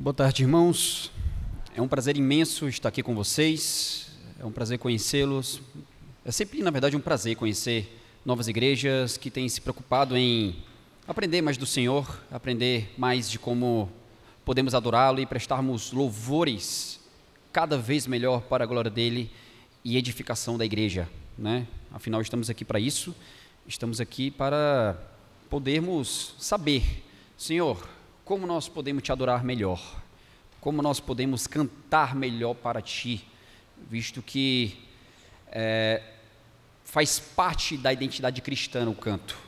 Boa tarde, irmãos. É um prazer imenso estar aqui com vocês. É um prazer conhecê-los. É sempre, na verdade, um prazer conhecer novas igrejas que têm se preocupado em aprender mais do Senhor, aprender mais de como podemos adorá-lo e prestarmos louvores cada vez melhor para a glória dele e edificação da igreja, né? Afinal, estamos aqui para isso. Estamos aqui para podermos saber, Senhor, como nós podemos te adorar melhor, como nós podemos cantar melhor para ti, visto que é, faz parte da identidade cristã o canto.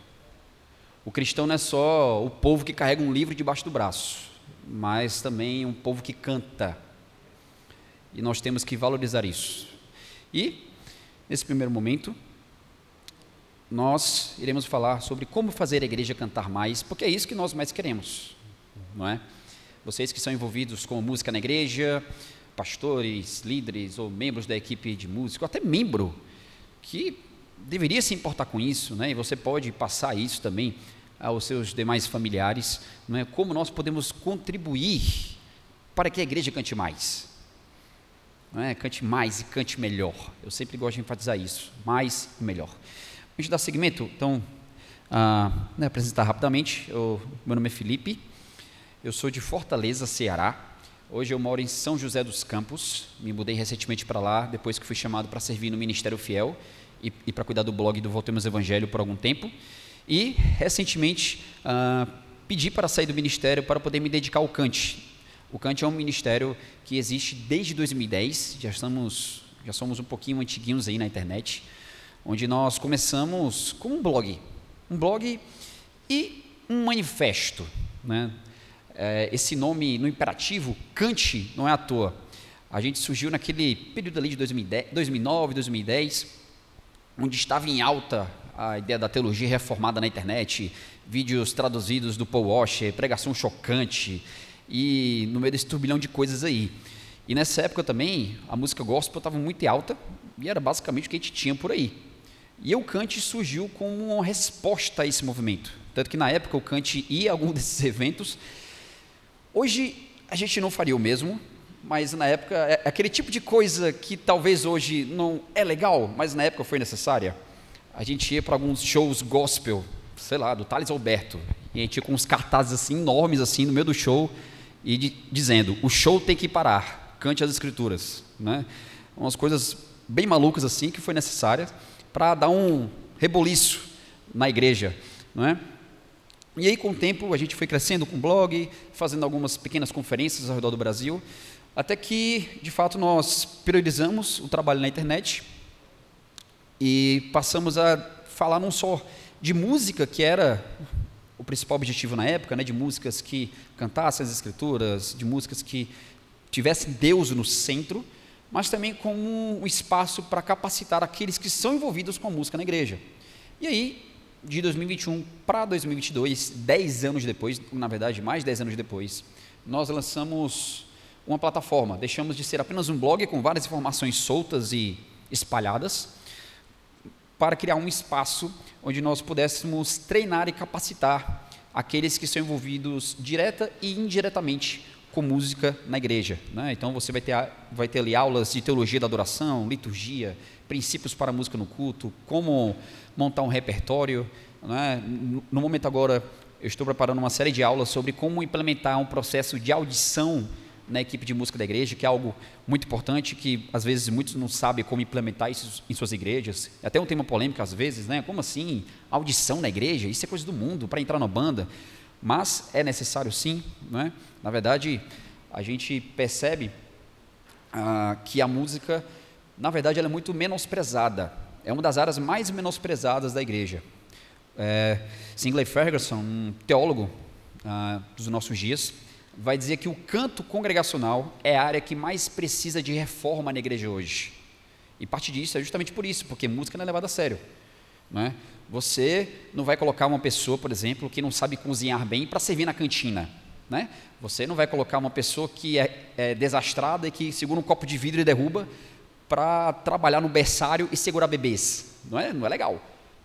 O cristão não é só o povo que carrega um livro debaixo do braço, mas também um povo que canta. E nós temos que valorizar isso. E, nesse primeiro momento, nós iremos falar sobre como fazer a igreja cantar mais, porque é isso que nós mais queremos não é? Vocês que são envolvidos com música na igreja, pastores, líderes ou membros da equipe de música, ou até membro que deveria se importar com isso, né? E você pode passar isso também aos seus demais familiares, não é? Como nós podemos contribuir para que a igreja cante mais? Não é? Cante mais e cante melhor. Eu sempre gosto de enfatizar isso, mais e melhor. A gente dá seguimento, então, né, apresentar rapidamente. Eu, meu nome é Felipe. Eu sou de Fortaleza, Ceará. Hoje eu moro em São José dos Campos. Me mudei recentemente para lá, depois que fui chamado para servir no Ministério Fiel e, e para cuidar do blog do Voltemos Evangelho por algum tempo. E, recentemente, ah, pedi para sair do ministério para poder me dedicar ao Cante. O Cante é um ministério que existe desde 2010, já, estamos, já somos um pouquinho antiguinhos aí na internet, onde nós começamos com um blog. Um blog e um manifesto, né? É, esse nome no imperativo, cante, não é à toa. A gente surgiu naquele período ali de 2010, 2009, 2010, onde estava em alta a ideia da teologia reformada na internet, vídeos traduzidos do Paul Washer, pregação chocante, e no meio desse turbilhão de coisas aí. E nessa época também, a música gospel estava muito alta, e era basicamente o que a gente tinha por aí. E o Cante surgiu como uma resposta a esse movimento. Tanto que na época o Cante ia a algum desses eventos Hoje a gente não faria o mesmo, mas na época é aquele tipo de coisa que talvez hoje não é legal, mas na época foi necessária. A gente ia para alguns shows gospel, sei lá, do Thales Alberto, e a gente ia com uns cartazes assim enormes assim no meio do show e de, dizendo: "O show tem que parar, cante as escrituras", né? Umas coisas bem malucas assim que foi necessária para dar um reboliço na igreja, não é? E aí, com o tempo, a gente foi crescendo com o blog, fazendo algumas pequenas conferências ao redor do Brasil, até que, de fato, nós priorizamos o trabalho na internet e passamos a falar não só de música, que era o principal objetivo na época, né, de músicas que cantassem as escrituras, de músicas que tivessem Deus no centro, mas também como um espaço para capacitar aqueles que são envolvidos com a música na igreja. E aí, de 2021 para 2022, 10 anos depois, na verdade, mais 10 anos depois, nós lançamos uma plataforma. Deixamos de ser apenas um blog com várias informações soltas e espalhadas, para criar um espaço onde nós pudéssemos treinar e capacitar aqueles que são envolvidos direta e indiretamente com música na igreja. Né? Então você vai ter, vai ter ali aulas de teologia da adoração, liturgia, princípios para música no culto, como montar um repertório. Né? No momento agora, eu estou preparando uma série de aulas sobre como implementar um processo de audição na equipe de música da igreja, que é algo muito importante, que às vezes muitos não sabem como implementar isso em suas igrejas. É até um tema polêmico às vezes, né? Como assim? Audição na igreja? Isso é coisa do mundo, para entrar na banda. Mas é necessário sim, né? Na verdade, a gente percebe ah, que a música, na verdade, ela é muito menosprezada é uma das áreas mais menosprezadas da igreja. É, Singley Ferguson, um teólogo ah, dos nossos dias, vai dizer que o canto congregacional é a área que mais precisa de reforma na igreja hoje. E parte disso é justamente por isso, porque música não é levada a sério. Né? Você não vai colocar uma pessoa, por exemplo, que não sabe cozinhar bem para servir na cantina. Né? Você não vai colocar uma pessoa que é, é desastrada e que segura um copo de vidro e derruba para trabalhar no berçário e segurar bebês. Não é, não é legal.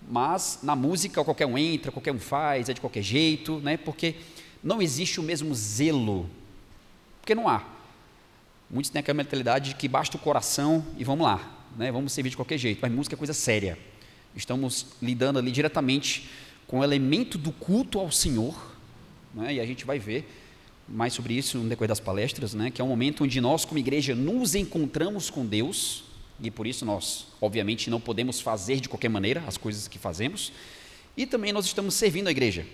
Mas na música qualquer um entra, qualquer um faz, é de qualquer jeito, né? porque não existe o mesmo zelo Porque não há. Muitos têm aquela mentalidade de que basta o coração e vamos lá, né? vamos servir de qualquer jeito, mas música é coisa séria. Estamos lidando ali diretamente com o elemento do culto ao Senhor, né? e a gente vai ver mais sobre isso no decorrer das palestras, né? que é um momento onde nós, como igreja, nos encontramos com Deus, e por isso nós, obviamente, não podemos fazer de qualquer maneira as coisas que fazemos, e também nós estamos servindo a igreja.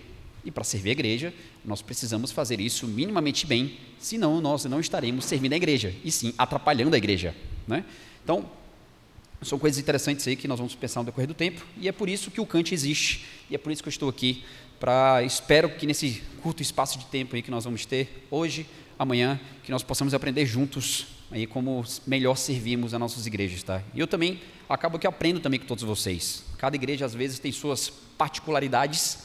E para servir a igreja, nós precisamos fazer isso minimamente bem, senão nós não estaremos servindo a igreja, e sim atrapalhando a igreja. Né? Então, são coisas interessantes aí que nós vamos pensar no decorrer do tempo, e é por isso que o Kant existe, e é por isso que eu estou aqui, para espero que nesse curto espaço de tempo aí que nós vamos ter hoje, amanhã, que nós possamos aprender juntos aí como melhor servimos as nossas igrejas, tá? E eu também acabo que aprendo também com todos vocês. Cada igreja às vezes tem suas particularidades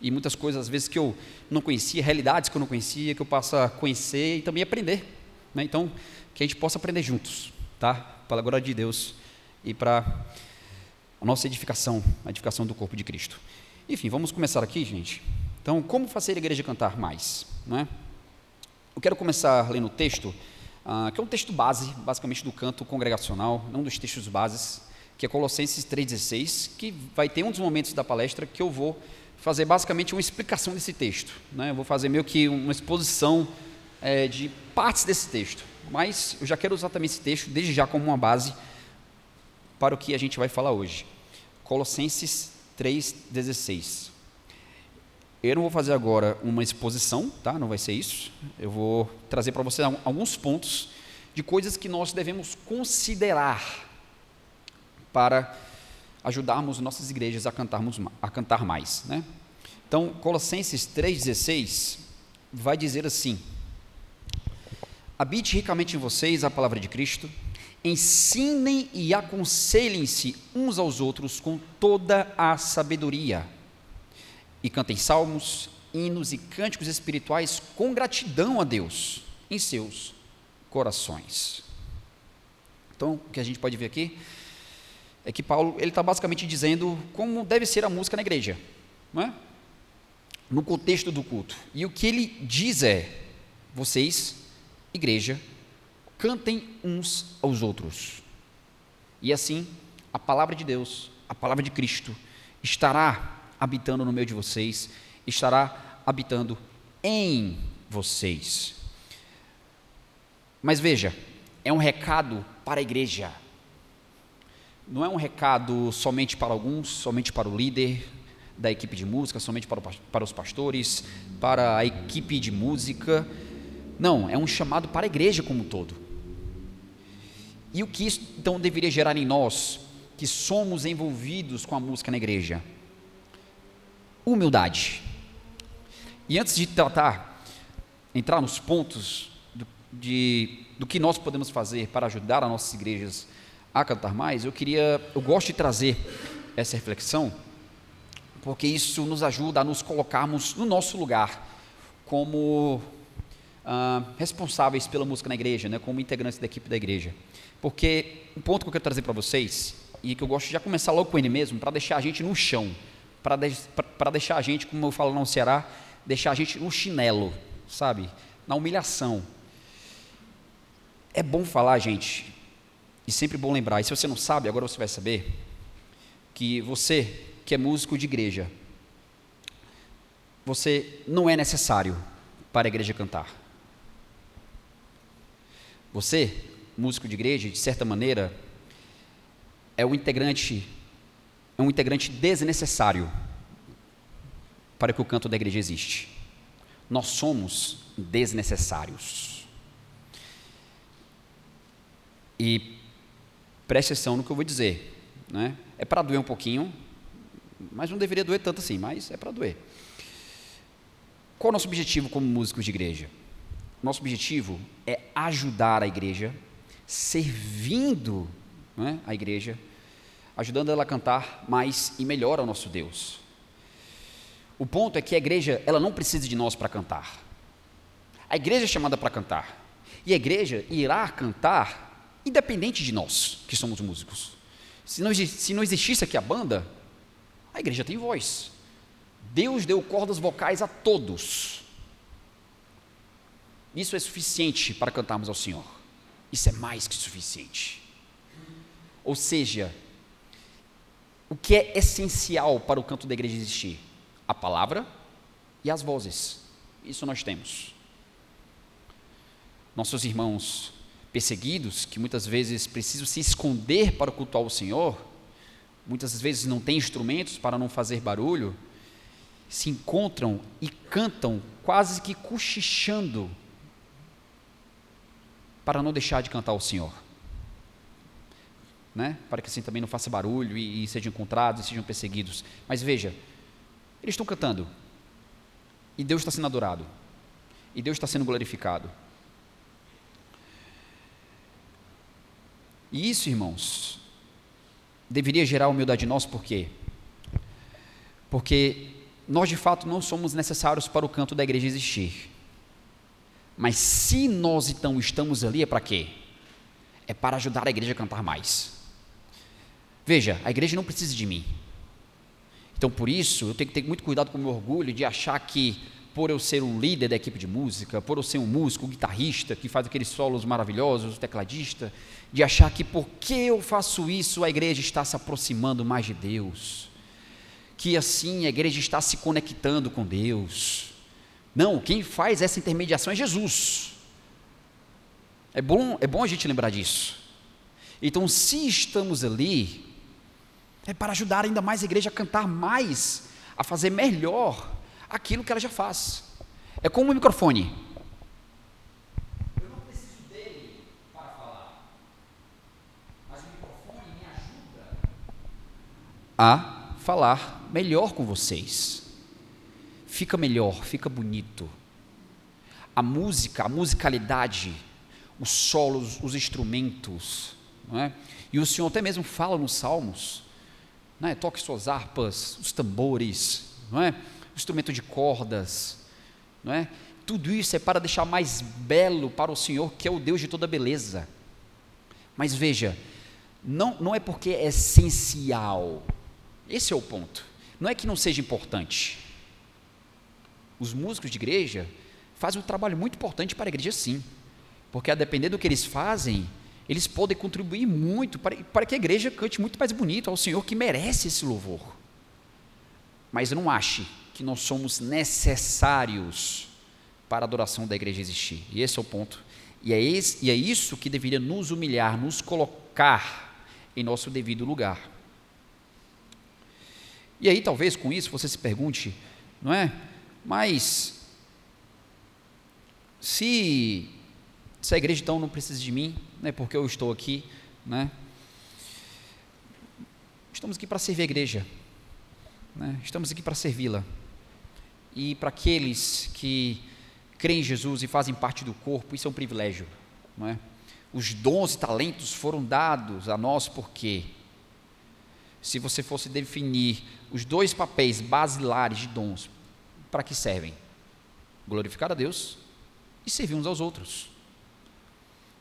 e muitas coisas às vezes que eu não conhecia, realidades que eu não conhecia, que eu possa conhecer e também aprender, né? Então, que a gente possa aprender juntos, tá? Para a glória de Deus e para a nossa edificação, a edificação do corpo de Cristo. Enfim, vamos começar aqui, gente. Então, como fazer a igreja cantar mais, né? Eu quero começar lendo o texto uh, que é um texto base, basicamente do canto congregacional, um dos textos bases, que é Colossenses 3,16, que vai ter um dos momentos da palestra que eu vou fazer basicamente uma explicação desse texto. Né? Eu vou fazer meio que uma exposição é, de partes desse texto, mas eu já quero usar também esse texto desde já como uma base para o que a gente vai falar hoje. Colossenses 3,16. Eu não vou fazer agora uma exposição, tá? Não vai ser isso. Eu vou trazer para você alguns pontos de coisas que nós devemos considerar para ajudarmos nossas igrejas a cantarmos a cantar mais, né? Então, Colossenses 3:16 vai dizer assim: Habite ricamente em vocês a palavra de Cristo, ensinem e aconselhem-se uns aos outros com toda a sabedoria e cantem salmos, hinos e cânticos espirituais com gratidão a Deus em seus corações. Então, o que a gente pode ver aqui é que Paulo ele está basicamente dizendo como deve ser a música na igreja, é? no contexto do culto. E o que ele diz é: vocês, igreja, cantem uns aos outros. E assim, a palavra de Deus, a palavra de Cristo, estará habitando no meio de vocês, estará habitando em vocês. Mas veja, é um recado para a igreja. Não é um recado somente para alguns, somente para o líder da equipe de música, somente para, o, para os pastores, para a equipe de música. Não, é um chamado para a igreja como um todo. E o que isso então deveria gerar em nós, que somos envolvidos com a música na igreja? humildade. E antes de tratar, entrar nos pontos do, de, do que nós podemos fazer para ajudar as nossas igrejas a cantar mais, eu queria, eu gosto de trazer essa reflexão, porque isso nos ajuda a nos colocarmos no nosso lugar como ah, responsáveis pela música na igreja, né, como integrantes da equipe da igreja. Porque um ponto que eu quero trazer para vocês, e que eu gosto de já começar logo com ele mesmo, para deixar a gente no chão, para de, deixar a gente, como eu falo no Ceará, deixar a gente no chinelo, sabe? Na humilhação. É bom falar, gente, e sempre bom lembrar, e se você não sabe, agora você vai saber, que você que é músico de igreja, você não é necessário para a igreja cantar. Você, músico de igreja, de certa maneira, é o integrante é um integrante desnecessário para que o canto da igreja existe. Nós somos desnecessários. E preste atenção no que eu vou dizer. Né? É para doer um pouquinho, mas não deveria doer tanto assim, mas é para doer. Qual é o nosso objetivo como músicos de igreja? Nosso objetivo é ajudar a igreja, servindo né, a igreja, ajudando ela a cantar mais e melhor ao nosso Deus. O ponto é que a igreja, ela não precisa de nós para cantar. A igreja é chamada para cantar. E a igreja irá cantar independente de nós, que somos músicos. Se não, se não existisse aqui a banda, a igreja tem voz. Deus deu cordas vocais a todos. Isso é suficiente para cantarmos ao Senhor. Isso é mais que suficiente. Ou seja, o que é essencial para o canto da igreja existir? A palavra e as vozes. Isso nós temos. Nossos irmãos perseguidos, que muitas vezes precisam se esconder para cultuar o Senhor, muitas vezes não têm instrumentos para não fazer barulho, se encontram e cantam quase que cochichando para não deixar de cantar o Senhor. Né? Para que assim também não faça barulho e, e sejam encontrados e sejam perseguidos. Mas veja, eles estão cantando. E Deus está sendo adorado. E Deus está sendo glorificado. E isso, irmãos, deveria gerar humildade em nós, por quê? Porque nós de fato não somos necessários para o canto da igreja existir. Mas se nós então estamos ali, é para quê? É para ajudar a igreja a cantar mais. Veja, a igreja não precisa de mim. Então, por isso, eu tenho que ter muito cuidado com o meu orgulho de achar que, por eu ser um líder da equipe de música, por eu ser um músico, um guitarrista que faz aqueles solos maravilhosos, tecladista, de achar que porque eu faço isso, a igreja está se aproximando mais de Deus. Que assim a igreja está se conectando com Deus não, quem faz essa intermediação é Jesus. É bom, é bom a gente lembrar disso. Então, se estamos ali, é para ajudar ainda mais a igreja a cantar mais, a fazer melhor aquilo que ela já faz. É como o microfone. Eu não preciso dele para falar, mas o microfone me ajuda a falar melhor com vocês fica melhor, fica bonito. A música, a musicalidade, os solos, os instrumentos, não é? E o Senhor até mesmo fala nos Salmos, não é? Toque suas harpas, os tambores, não é? O instrumento de cordas, não é? Tudo isso é para deixar mais belo para o Senhor, que é o Deus de toda beleza. Mas veja, não, não é porque é essencial. Esse é o ponto. Não é que não seja importante os músicos de igreja fazem um trabalho muito importante para a igreja, sim, porque a depender do que eles fazem, eles podem contribuir muito para, para que a igreja cante muito mais bonito ao Senhor que merece esse louvor. Mas não ache que nós somos necessários para a adoração da igreja existir. E esse é o ponto. E é, esse, e é isso que deveria nos humilhar, nos colocar em nosso devido lugar. E aí, talvez com isso você se pergunte, não é? Mas, se, se a igreja então não precisa de mim, né, porque eu estou aqui, né, estamos aqui para servir a igreja, né, estamos aqui para servi-la. E para aqueles que creem em Jesus e fazem parte do corpo, isso é um privilégio. Não é? Os dons e talentos foram dados a nós porque, se você fosse definir os dois papéis basilares de dons, para que servem? Glorificar a Deus e servir uns aos outros.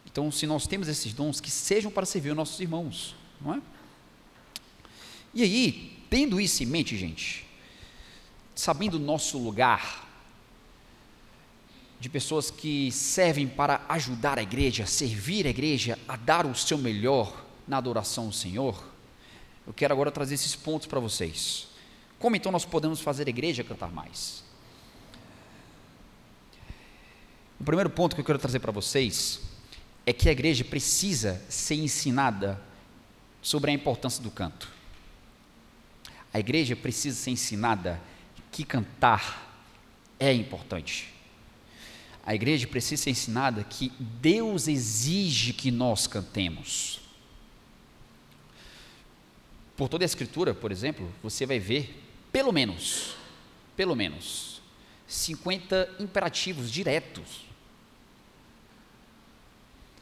Então, se nós temos esses dons, que sejam para servir os nossos irmãos, não é? E aí, tendo isso em mente, gente, sabendo o nosso lugar, de pessoas que servem para ajudar a igreja, servir a igreja, a dar o seu melhor na adoração ao Senhor, eu quero agora trazer esses pontos para vocês. Como então nós podemos fazer a igreja cantar mais? O primeiro ponto que eu quero trazer para vocês é que a igreja precisa ser ensinada sobre a importância do canto. A igreja precisa ser ensinada que cantar é importante. A igreja precisa ser ensinada que Deus exige que nós cantemos. Por toda a escritura, por exemplo, você vai ver pelo menos, pelo menos 50 imperativos diretos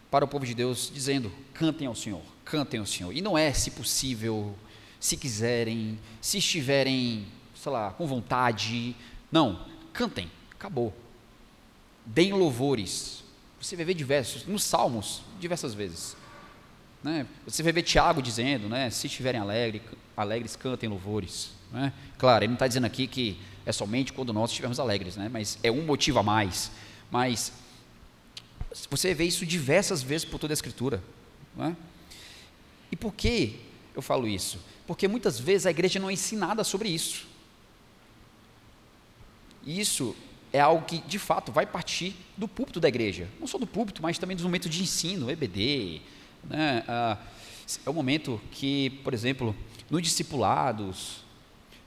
para o povo de Deus, dizendo: cantem ao Senhor, cantem ao Senhor. E não é se possível, se quiserem, se estiverem, sei lá, com vontade. Não, cantem, acabou. Deem louvores. Você vai ver diversos, nos Salmos, diversas vezes. Né? Você vai ver Tiago dizendo, né? se estiverem alegre, alegres, cantem louvores. Né? Claro, ele não está dizendo aqui que é somente quando nós estivermos alegres, né? mas é um motivo a mais. Mas Você vê isso diversas vezes por toda a Escritura. Não é? E por que eu falo isso? Porque muitas vezes a igreja não é ensinada sobre isso. E isso é algo que, de fato, vai partir do púlpito da igreja. Não só do púlpito, mas também dos momentos de ensino, EBD. Né? Ah, é o momento que, por exemplo, nos discipulados,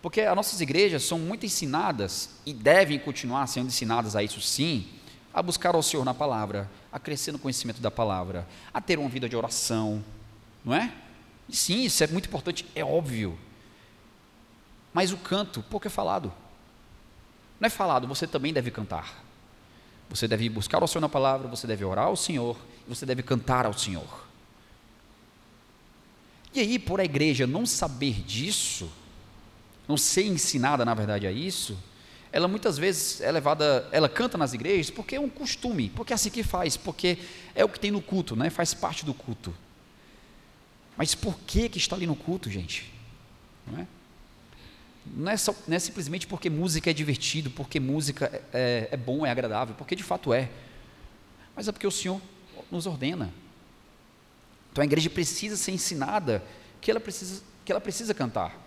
porque as nossas igrejas são muito ensinadas, e devem continuar sendo ensinadas a isso sim, a buscar ao Senhor na palavra, a crescer no conhecimento da palavra, a ter uma vida de oração, não é? E sim, isso é muito importante, é óbvio. Mas o canto, pouco é falado. Não é falado, você também deve cantar. Você deve buscar o Senhor na palavra, você deve orar ao Senhor, você deve cantar ao Senhor. E aí, por a igreja não saber disso, não ser ensinada, na verdade, a isso, ela muitas vezes é levada, ela canta nas igrejas porque é um costume, porque é assim que faz, porque é o que tem no culto, né? faz parte do culto. Mas por que que está ali no culto, gente? Não é? Não é, só, não é simplesmente porque música é divertido, porque música é, é, é bom, é agradável, porque de fato é. Mas é porque o Senhor nos ordena. Então a igreja precisa ser ensinada que ela precisa, que ela precisa cantar.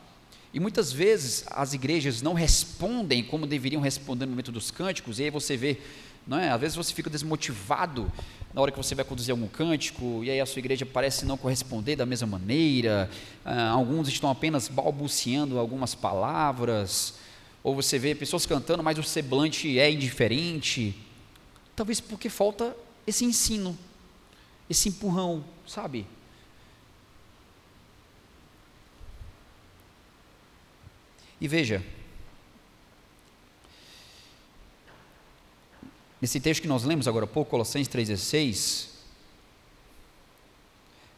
E muitas vezes as igrejas não respondem como deveriam responder no momento dos cânticos, e aí você vê, não é? às vezes você fica desmotivado na hora que você vai conduzir algum cântico, e aí a sua igreja parece não corresponder da mesma maneira, ah, alguns estão apenas balbuciando algumas palavras, ou você vê pessoas cantando, mas o semblante é indiferente, talvez porque falta esse ensino, esse empurrão, sabe? E veja, Nesse texto que nós lemos agora há pouco, Colossenses 3,16,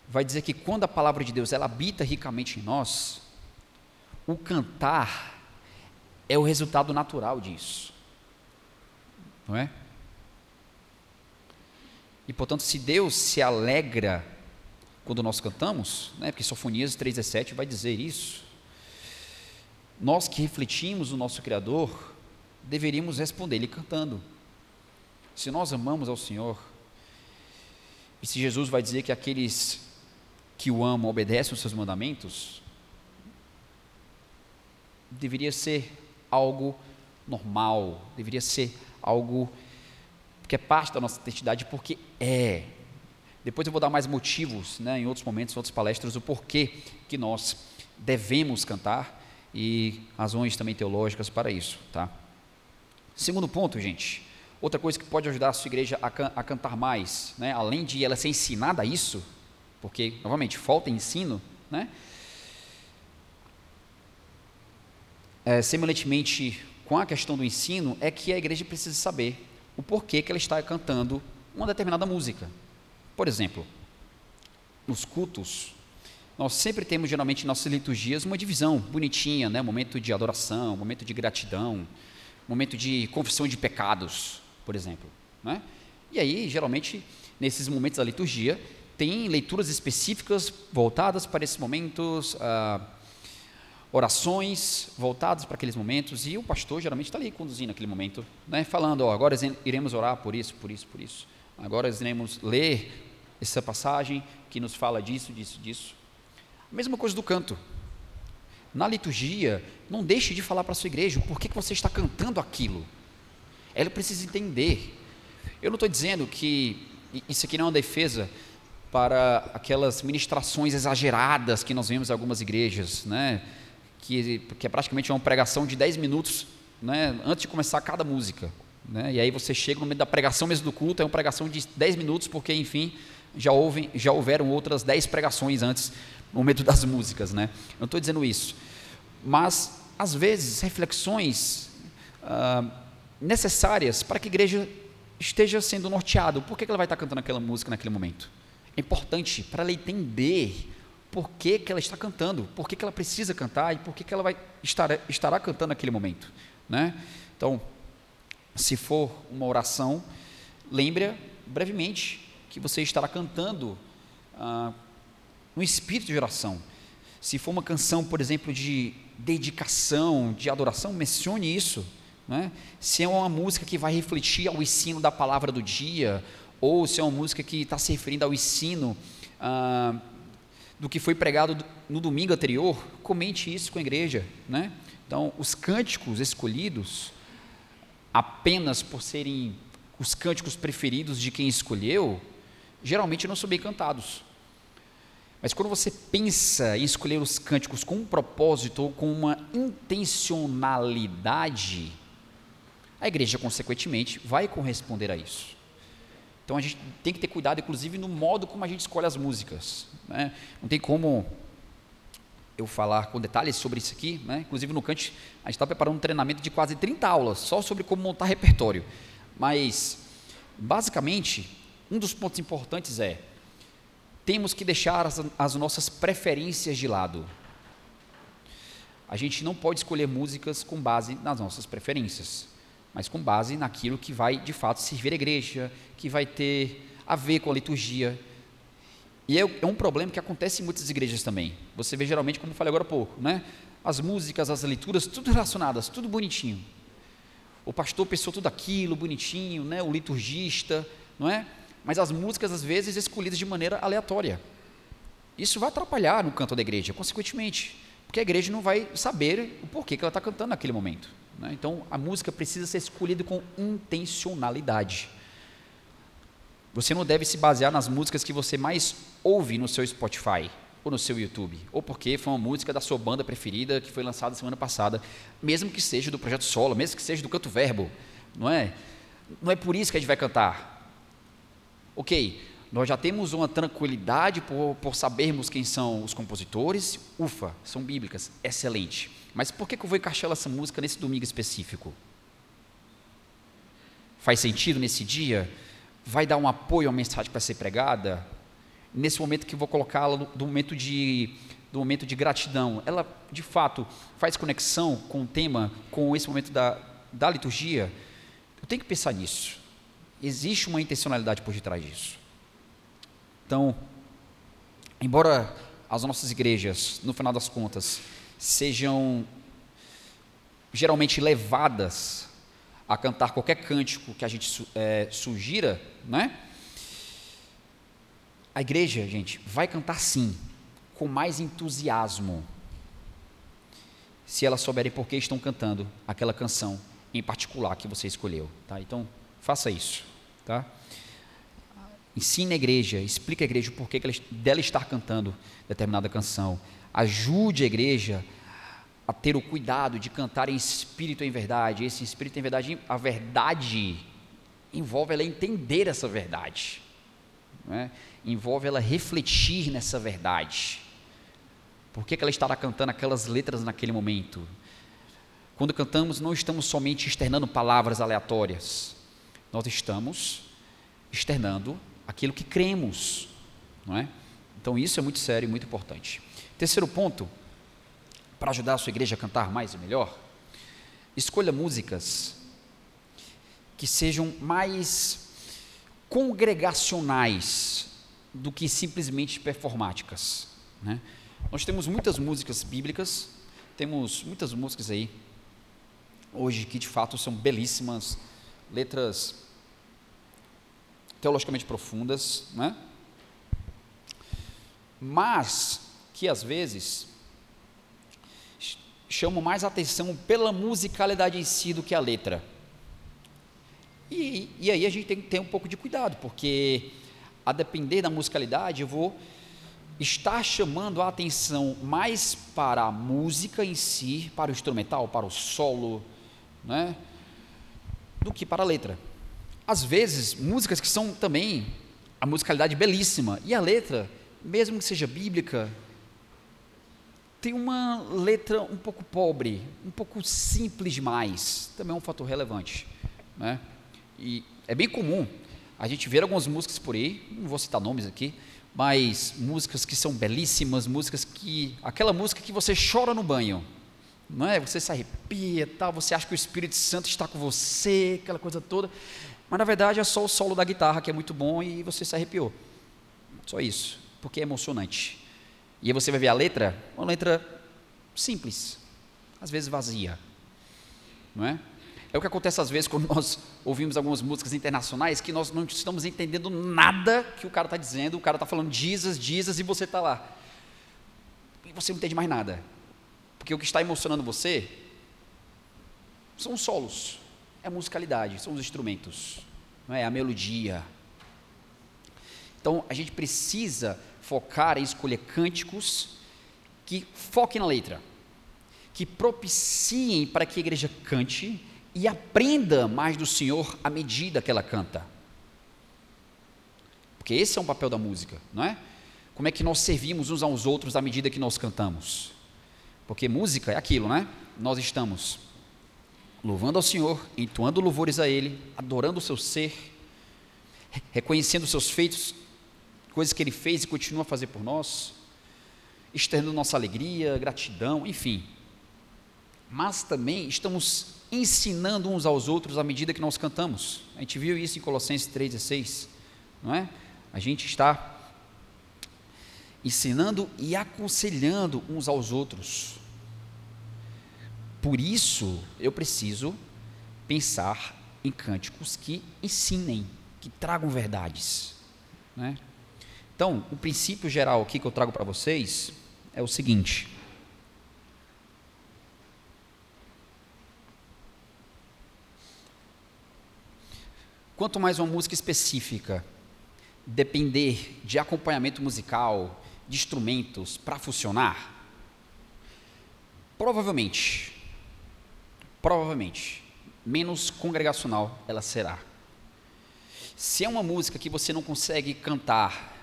vai dizer que quando a palavra de Deus ela habita ricamente em nós, o cantar é o resultado natural disso. Não é? E portanto, se Deus se alegra quando nós cantamos, né, porque Sofonias 3,17 vai dizer isso, nós que refletimos o nosso Criador, deveríamos responder Ele cantando. Se nós amamos ao Senhor, e se Jesus vai dizer que aqueles que o amam obedecem os seus mandamentos, deveria ser algo normal, deveria ser algo que é parte da nossa identidade, porque é. Depois eu vou dar mais motivos, né, em outros momentos, em outras palestras, o porquê que nós devemos cantar e razões também teológicas para isso, tá? Segundo ponto, gente, Outra coisa que pode ajudar a sua igreja a, can a cantar mais, né? além de ela ser ensinada a isso, porque, novamente, falta ensino, né? É, semelhantemente com a questão do ensino, é que a igreja precisa saber o porquê que ela está cantando uma determinada música. Por exemplo, nos cultos, nós sempre temos, geralmente, em nossas liturgias, uma divisão bonitinha, né? momento de adoração, momento de gratidão, momento de confissão de pecados por exemplo. Né? E aí, geralmente, nesses momentos da liturgia, tem leituras específicas voltadas para esses momentos, ah, orações voltadas para aqueles momentos, e o pastor geralmente está ali conduzindo aquele momento, né? falando: ó, agora iremos orar por isso, por isso, por isso. Agora iremos ler essa passagem que nos fala disso, disso, disso. Mesma coisa do canto. Na liturgia, não deixe de falar para a sua igreja por que, que você está cantando aquilo. Ela precisa entender. Eu não estou dizendo que isso aqui não é uma defesa para aquelas ministrações exageradas que nós vemos em algumas igrejas, né? que, que é praticamente uma pregação de 10 minutos né? antes de começar cada música. Né? E aí você chega no meio da pregação mesmo do culto, é uma pregação de 10 minutos, porque, enfim, já, houve, já houveram outras 10 pregações antes, no momento das músicas. Né? Não estou dizendo isso. Mas, às vezes, reflexões. Ah, necessárias para que a igreja esteja sendo norteada. Por que ela vai estar cantando aquela música naquele momento? É importante para ela entender por que, que ela está cantando, por que, que ela precisa cantar e por que, que ela vai estar, estará cantando naquele momento. Né? Então, se for uma oração, lembre brevemente que você estará cantando ah, no espírito de oração. Se for uma canção, por exemplo, de dedicação, de adoração, mencione isso né? se é uma música que vai refletir ao ensino da palavra do dia, ou se é uma música que está se referindo ao ensino ah, do que foi pregado no domingo anterior, comente isso com a igreja, né? Então, os cânticos escolhidos, apenas por serem os cânticos preferidos de quem escolheu, geralmente não são bem cantados. Mas quando você pensa em escolher os cânticos com um propósito ou com uma intencionalidade, a igreja, consequentemente, vai corresponder a isso. Então a gente tem que ter cuidado, inclusive, no modo como a gente escolhe as músicas. Né? Não tem como eu falar com detalhes sobre isso aqui, né? inclusive no Cante, a gente está preparando um treinamento de quase 30 aulas só sobre como montar repertório. Mas, basicamente, um dos pontos importantes é temos que deixar as, as nossas preferências de lado. A gente não pode escolher músicas com base nas nossas preferências, mas com base naquilo que vai de fato servir a igreja, que vai ter a ver com a liturgia. E é, é um problema que acontece em muitas igrejas também. Você vê geralmente, como eu falei agora há pouco, né? as músicas, as leituras, tudo relacionadas, tudo bonitinho. O pastor pensou tudo aquilo, bonitinho, né? o liturgista, não é? Mas as músicas às vezes escolhidas de maneira aleatória. Isso vai atrapalhar no canto da igreja, consequentemente, porque a igreja não vai saber o porquê que ela está cantando naquele momento. Né? Então, a música precisa ser escolhida com intencionalidade. Você não deve se basear nas músicas que você mais ouve no seu Spotify ou no seu YouTube, ou porque foi uma música da sua banda preferida que foi lançada semana passada, mesmo que seja do projeto solo, mesmo que seja do canto verbo, não é? Não é por isso que a gente vai cantar. Ok, nós já temos uma tranquilidade por, por sabermos quem são os compositores, ufa, são bíblicas, excelente. Mas por que, que eu vou encaixar essa música nesse domingo específico? Faz sentido nesse dia? Vai dar um apoio à mensagem para ser pregada? Nesse momento que eu vou colocá-la do momento de do momento de gratidão, ela de fato faz conexão com o tema, com esse momento da, da liturgia? Eu tenho que pensar nisso. Existe uma intencionalidade por detrás disso. Então, embora as nossas igrejas, no final das contas, sejam geralmente levadas a cantar qualquer cântico que a gente é, sugira, né? A igreja, gente, vai cantar sim, com mais entusiasmo, se elas souberem por que estão cantando aquela canção em particular que você escolheu, tá? Então, faça isso. Tá? Ensine a igreja, explique a igreja o porquê dela estar cantando determinada canção. Ajude a igreja a ter o cuidado de cantar em espírito e em verdade. Esse espírito em verdade, a verdade envolve ela entender essa verdade. É? Envolve ela refletir nessa verdade. Por que, que ela estará cantando aquelas letras naquele momento? Quando cantamos, não estamos somente externando palavras aleatórias nós estamos externando aquilo que cremos, não é? Então isso é muito sério e muito importante. Terceiro ponto, para ajudar a sua igreja a cantar mais e melhor, escolha músicas que sejam mais congregacionais do que simplesmente performáticas. Né? Nós temos muitas músicas bíblicas, temos muitas músicas aí hoje que de fato são belíssimas, letras teologicamente profundas, né? mas que às vezes chamam mais atenção pela musicalidade em si do que a letra. E, e aí a gente tem que ter um pouco de cuidado, porque a depender da musicalidade, eu vou estar chamando a atenção mais para a música em si, para o instrumental, para o solo, né? Do que para a letra. Às vezes, músicas que são também a musicalidade belíssima e a letra, mesmo que seja bíblica, tem uma letra um pouco pobre, um pouco simples demais, também é um fator relevante. Né? E é bem comum a gente ver algumas músicas por aí, não vou citar nomes aqui, mas músicas que são belíssimas, músicas que. aquela música que você chora no banho, não é? Você se arrepia, tal, você acha que o Espírito Santo está com você, aquela coisa toda, mas na verdade é só o solo da guitarra que é muito bom e você se arrepiou. Só isso, porque é emocionante. E aí você vai ver a letra, uma letra simples, às vezes vazia, não é? É o que acontece às vezes quando nós ouvimos algumas músicas internacionais que nós não estamos entendendo nada que o cara está dizendo, o cara está falando Jesus, Jesus e você está lá. E você não entende mais nada. Porque o que está emocionando você são os solos, é a musicalidade, são os instrumentos, não é a melodia. Então a gente precisa focar em escolher cânticos que foquem na letra, que propiciem para que a igreja cante e aprenda mais do Senhor à medida que ela canta. Porque esse é um papel da música, não é? Como é que nós servimos uns aos outros à medida que nós cantamos? Porque música é aquilo, né? Nós estamos louvando ao Senhor, entoando louvores a Ele, adorando o seu ser, reconhecendo os seus feitos, coisas que Ele fez e continua a fazer por nós, externando nossa alegria, gratidão, enfim. Mas também estamos ensinando uns aos outros à medida que nós cantamos. A gente viu isso em Colossenses 3,16, não é? A gente está ensinando e aconselhando uns aos outros. Por isso, eu preciso pensar em cânticos que ensinem, que tragam verdades. Né? Então, o princípio geral aqui que eu trago para vocês é o seguinte: Quanto mais uma música específica depender de acompanhamento musical, de instrumentos para funcionar, provavelmente, provavelmente, menos congregacional ela será. Se é uma música que você não consegue cantar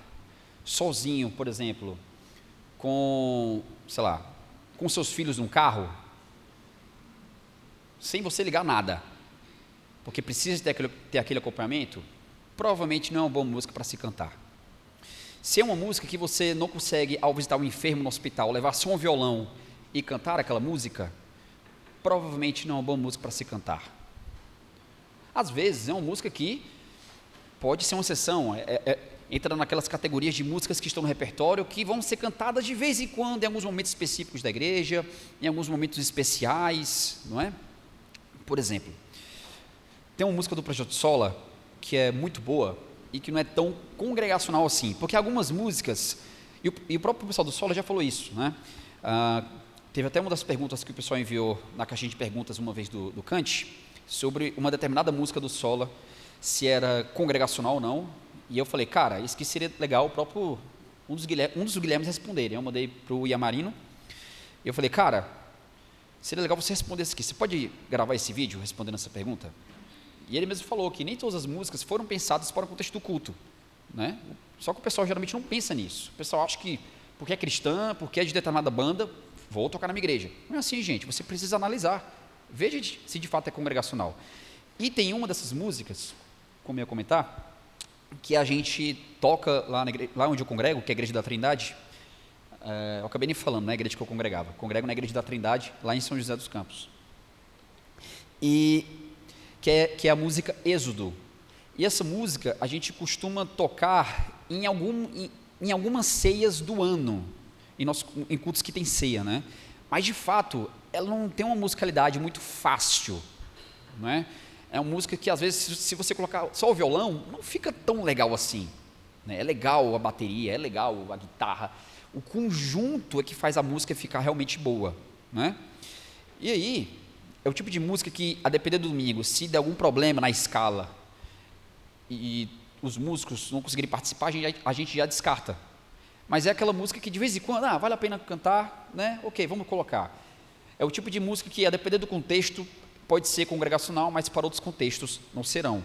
sozinho, por exemplo, com, sei lá, com seus filhos num carro, sem você ligar nada, porque precisa ter aquele, ter aquele acompanhamento, provavelmente não é uma boa música para se cantar. Se é uma música que você não consegue, ao visitar um enfermo no hospital, levar só um violão e cantar aquela música, provavelmente não é uma boa música para se cantar. Às vezes é uma música que pode ser uma exceção, é, é, é, entra naquelas categorias de músicas que estão no repertório que vão ser cantadas de vez em quando, em alguns momentos específicos da igreja, em alguns momentos especiais, não é? Por exemplo, tem uma música do Projeto Sola que é muito boa e que não é tão congregacional assim, porque algumas músicas, e o, e o próprio pessoal do Sola já falou isso, né? Ah, teve até uma das perguntas que o pessoal enviou na caixinha de perguntas uma vez do, do Kant, sobre uma determinada música do Sola, se era congregacional ou não, e eu falei, cara, isso que seria legal o próprio, um dos, um dos Guilhermes responderem, eu mandei para o Iamarino, eu falei, cara, seria legal você responder isso aqui, você pode gravar esse vídeo respondendo essa pergunta? E ele mesmo falou que nem todas as músicas foram pensadas para o contexto do culto. Né? Só que o pessoal geralmente não pensa nisso. O pessoal acha que porque é cristã, porque é de determinada banda, vou tocar na minha igreja. Não é assim, gente. Você precisa analisar. Veja se de fato é congregacional. E tem uma dessas músicas, como eu ia comentar, que a gente toca lá, na igreja, lá onde eu congrego, que é a Igreja da Trindade. É, eu acabei nem falando, né, igreja que eu congregava. Congrego na Igreja da Trindade, lá em São José dos Campos. E que é, que é a música Êxodo. E essa música a gente costuma tocar em, algum, em, em algumas ceias do ano, em, nosso, em cultos que tem ceia, né? Mas de fato, ela não tem uma musicalidade muito fácil, não é? Uma música que às vezes, se você colocar só o violão, não fica tão legal assim. Né? É legal a bateria, é legal a guitarra. O conjunto é que faz a música ficar realmente boa, né? E aí, é o tipo de música que, a depender do domingo, se der algum problema na escala e os músicos não conseguirem participar, a gente, a gente já descarta. Mas é aquela música que de vez em quando, ah, vale a pena cantar, né? Ok, vamos colocar. É o tipo de música que, a depender do contexto, pode ser congregacional, mas para outros contextos não serão.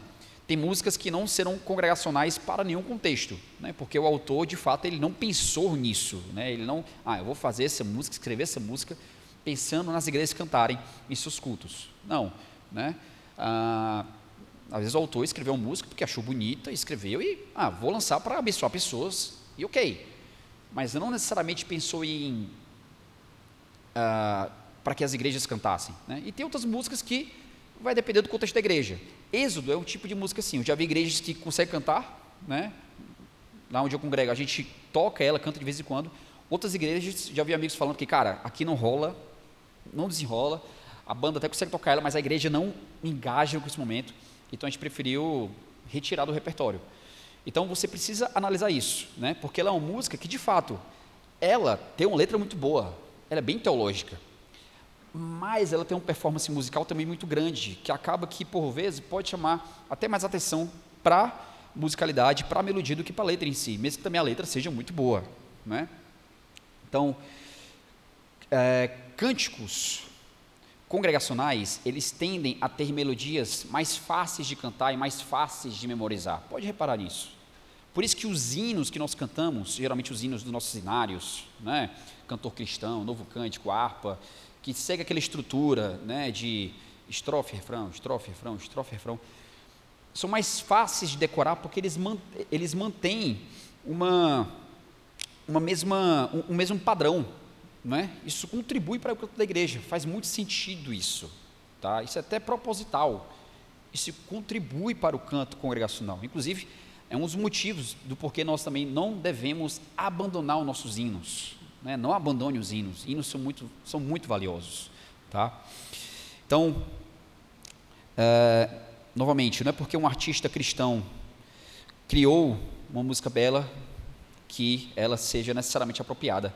Tem músicas que não serão congregacionais para nenhum contexto, né? porque o autor, de fato, ele não pensou nisso. Né? Ele não, ah, eu vou fazer essa música, escrever essa música pensando nas igrejas cantarem em seus cultos. Não, né? Ah, às vezes o autor escreveu uma música porque achou bonita, escreveu e, ah, vou lançar para abençoar pessoas, e ok. Mas não necessariamente pensou em, ah, para que as igrejas cantassem. Né? E tem outras músicas que vai depender do contexto da igreja. Êxodo é um tipo de música assim, eu já vi igrejas que conseguem cantar, né? lá onde eu congrego, a gente toca ela, canta de vez em quando, Outras igrejas, já vi amigos falando que, cara, aqui não rola, não desenrola. a banda até consegue tocar ela, mas a igreja não engaja com esse momento. Então a gente preferiu retirar do repertório. Então você precisa analisar isso, né? Porque ela é uma música que de fato ela tem uma letra muito boa, ela é bem teológica, mas ela tem uma performance musical também muito grande, que acaba que por vezes pode chamar até mais atenção para musicalidade, para a melodia do que para a letra em si, mesmo que também a letra seja muito boa, né? Então, é, cânticos congregacionais, eles tendem a ter melodias mais fáceis de cantar e mais fáceis de memorizar. Pode reparar nisso. Por isso que os hinos que nós cantamos, geralmente os hinos dos nossos hinários, né? cantor cristão, novo cântico, harpa, que segue aquela estrutura né? de estrofe, refrão, estrofe, refrão, estrofe, refrão, são mais fáceis de decorar porque eles, eles mantêm uma, uma mesma, um, um mesmo padrão não é? Isso contribui para o canto da igreja, faz muito sentido isso. Tá? Isso é até proposital. Isso contribui para o canto congregacional. Inclusive, é um dos motivos do porquê nós também não devemos abandonar os nossos hinos. Né? Não abandone os hinos. Hinos são muito, são muito valiosos. Tá? Então, é, novamente, não é porque um artista cristão criou uma música bela que ela seja necessariamente apropriada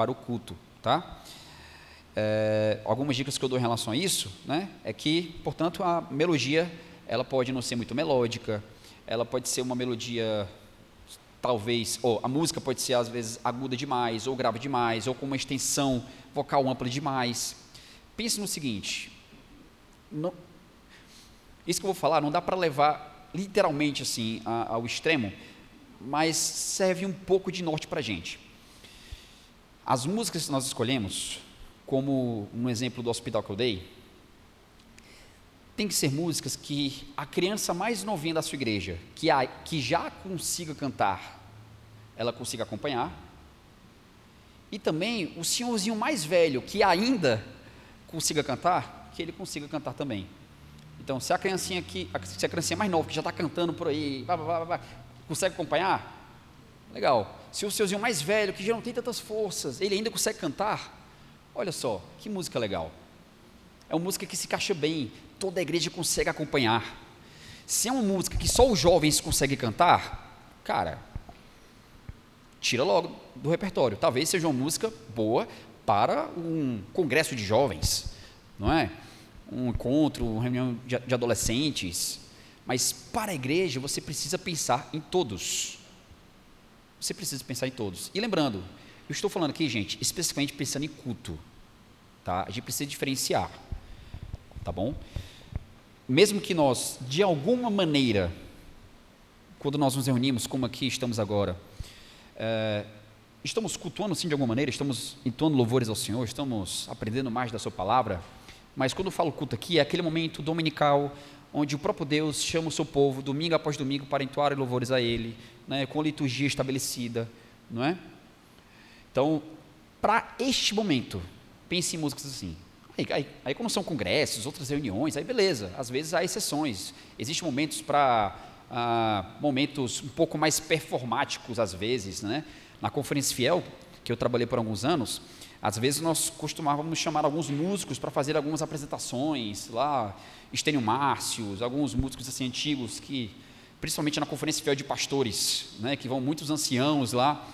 para o culto, tá? É, algumas dicas que eu dou em relação a isso, né, é que, portanto, a melodia ela pode não ser muito melódica, ela pode ser uma melodia talvez, ou a música pode ser às vezes aguda demais, ou grave demais, ou com uma extensão vocal ampla demais. Pense no seguinte, não, isso que eu vou falar não dá para levar literalmente assim ao extremo, mas serve um pouco de norte para a gente. As músicas que nós escolhemos, como um exemplo do hospital que eu dei, tem que ser músicas que a criança mais novinha da sua igreja, que, a, que já consiga cantar, ela consiga acompanhar, e também o senhorzinho mais velho, que ainda consiga cantar, que ele consiga cantar também. Então, se a criancinha que, se a criancinha mais nova, que já está cantando por aí, blá, blá, blá, consegue acompanhar, Legal. Se o seuzinho mais velho, que já não tem tantas forças, ele ainda consegue cantar, olha só, que música legal. É uma música que se encaixa bem, toda a igreja consegue acompanhar. Se é uma música que só os jovens conseguem cantar, cara, tira logo do repertório. Talvez seja uma música boa para um congresso de jovens, não é? Um encontro, uma reunião de adolescentes. Mas para a igreja você precisa pensar em todos. Você precisa pensar em todos. E lembrando, eu estou falando aqui, gente, especificamente pensando em culto. Tá? A gente precisa diferenciar. Tá bom? Mesmo que nós, de alguma maneira, quando nós nos reunimos, como aqui estamos agora, é, estamos cultuando sim de alguma maneira, estamos entoando louvores ao Senhor, estamos aprendendo mais da Sua palavra, mas quando eu falo culto aqui, é aquele momento dominical onde o próprio Deus chama o seu povo, domingo após domingo, para entoar louvores a Ele, né, com liturgia estabelecida, não é? Então, para este momento, pense em músicas assim. Aí, aí, aí, quando são congressos, outras reuniões, aí beleza, às vezes há exceções. Existem momentos para ah, momentos um pouco mais performáticos, às vezes, né? Na Conferência Fiel, que eu trabalhei por alguns anos, às vezes nós costumávamos chamar alguns músicos para fazer algumas apresentações lá, Estênio Márcios, alguns músicos assim antigos que, principalmente na conferência fiel de pastores, né, que vão muitos anciãos lá,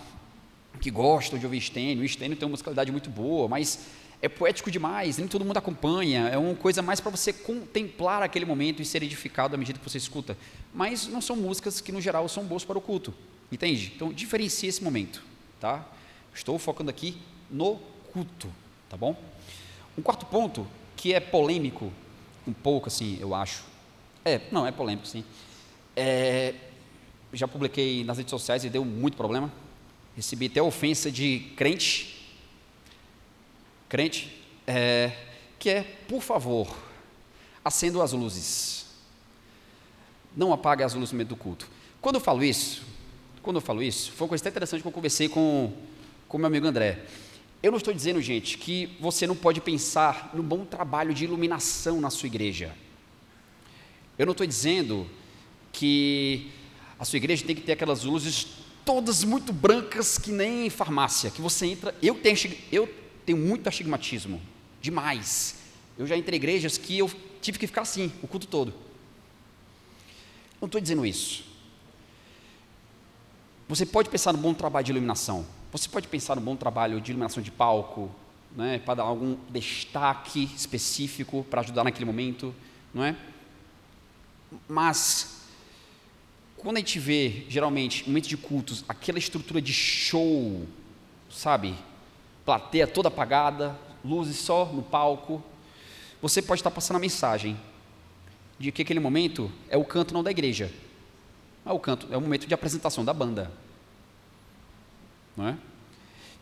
que gostam de ouvir Estênio. Estênio tem uma musicalidade muito boa, mas é poético demais, nem todo mundo acompanha, é uma coisa mais para você contemplar aquele momento e ser edificado à medida que você escuta. Mas não são músicas que, no geral, são boas para o culto, entende? Então, diferencie esse momento, tá? Estou focando aqui no culto, tá bom? Um quarto ponto que é polêmico, um pouco assim, eu acho. É, não, é polêmico, sim. É, já publiquei nas redes sociais e deu muito problema. Recebi até ofensa de crente, crente, é, que é, por favor, acenda as luzes. Não apague as luzes no meio do culto. Quando eu falo isso, quando eu falo isso, foi uma coisa até interessante que eu conversei com o meu amigo André. Eu não estou dizendo, gente, que você não pode pensar no bom trabalho de iluminação na sua igreja. Eu não estou dizendo que a sua igreja tem que ter aquelas luzes todas muito brancas que nem farmácia, que você entra. Eu tenho, eu tenho muito astigmatismo, demais. Eu já entrei igrejas que eu tive que ficar assim, o culto todo. Não estou dizendo isso. Você pode pensar no bom trabalho de iluminação. Você pode pensar no bom trabalho de iluminação de palco, né, para dar algum destaque específico para ajudar naquele momento, não é? Mas quando a gente vê, geralmente, um momento de cultos, aquela estrutura de show, sabe? Plateia toda apagada, luzes só no palco, você pode estar passando a mensagem de que aquele momento é o canto não da igreja. É o canto, é o momento de apresentação da banda. Não é?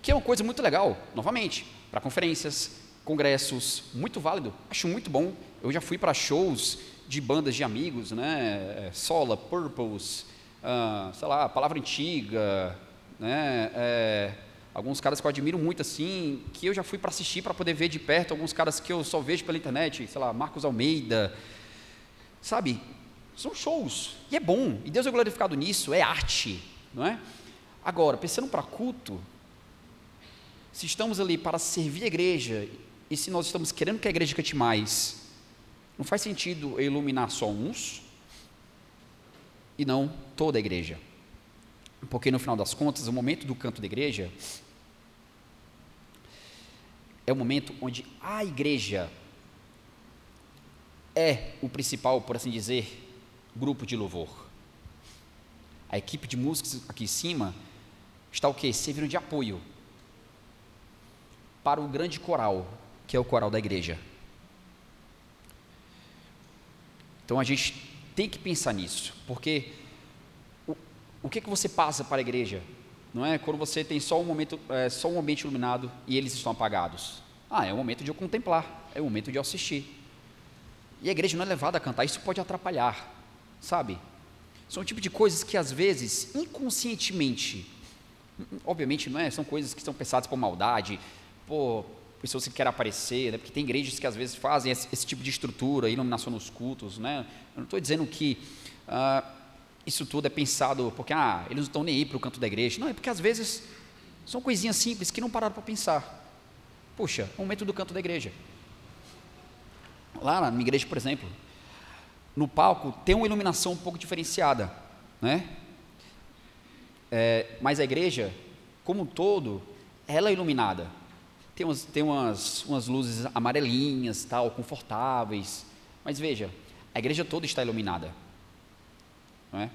Que é uma coisa muito legal, novamente, para conferências, congressos, muito válido, acho muito bom. Eu já fui para shows de bandas de amigos, né? É, Sola, Purples, uh, sei lá, Palavra Antiga, né? É, alguns caras que eu admiro muito assim, que eu já fui para assistir para poder ver de perto, alguns caras que eu só vejo pela internet, sei lá, Marcos Almeida, sabe? São shows e é bom e Deus é glorificado nisso, é arte, não é? Agora, pensando para culto, se estamos ali para servir a igreja e se nós estamos querendo que a igreja cante mais, não faz sentido iluminar só uns e não toda a igreja. Porque no final das contas, o momento do canto da igreja é o momento onde a igreja é o principal, por assim dizer, grupo de louvor. A equipe de músicos aqui em cima está o quê? Servindo de apoio para o grande coral, que é o coral da igreja. Então a gente tem que pensar nisso, porque o, o que, que você passa para a igreja? Não é quando você tem só um momento, é, só um ambiente iluminado e eles estão apagados. Ah, é o momento de eu contemplar, é o momento de eu assistir. E a igreja não é levada a cantar, isso pode atrapalhar, sabe? São o tipo de coisas que às vezes, inconscientemente, obviamente não é, são coisas que são pensadas por maldade, por pessoas que querem aparecer, né? porque tem igrejas que às vezes fazem esse, esse tipo de estrutura, iluminação nos cultos, né? Eu não estou dizendo que ah, isso tudo é pensado porque ah, eles não estão nem aí para o canto da igreja. Não, é porque às vezes são coisinhas simples que não pararam para pensar. Puxa, o momento do canto da igreja. Lá na minha igreja, por exemplo, no palco tem uma iluminação um pouco diferenciada, né? É, mas a igreja, como um todo, ela é iluminada. Tem, umas, tem umas, umas luzes amarelinhas, tal, confortáveis. Mas veja, a igreja toda está iluminada. Não é?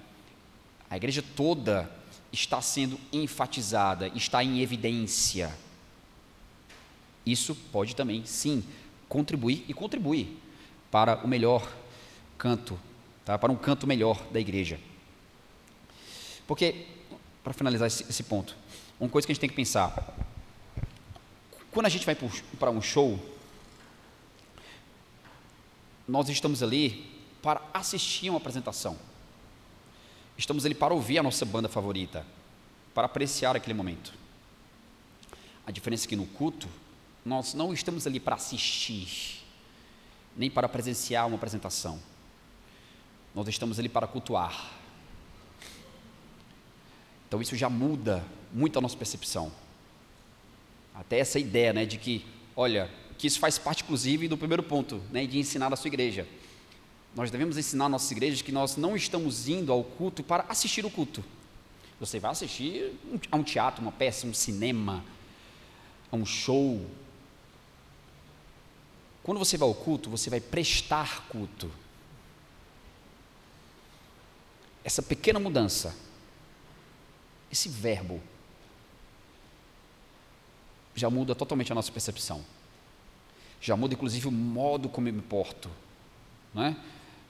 A igreja toda está sendo enfatizada, está em evidência. Isso pode também, sim, contribuir e contribuir para o melhor canto, tá? para um canto melhor da igreja. Porque, para finalizar esse, esse ponto, uma coisa que a gente tem que pensar: quando a gente vai para um show, nós estamos ali para assistir uma apresentação. Estamos ali para ouvir a nossa banda favorita, para apreciar aquele momento. A diferença é que no culto, nós não estamos ali para assistir, nem para presenciar uma apresentação. Nós estamos ali para cultuar. Então isso já muda muito a nossa percepção. Até essa ideia, né, de que, olha, que isso faz parte, inclusive, do primeiro ponto, né, de ensinar a sua igreja. Nós devemos ensinar nossas igrejas que nós não estamos indo ao culto para assistir o culto. Você vai assistir a um teatro, uma peça, um cinema, a um show. Quando você vai ao culto, você vai prestar culto. Essa pequena mudança, esse verbo, já muda totalmente a nossa percepção. Já muda, inclusive, o modo como eu me porto, não é?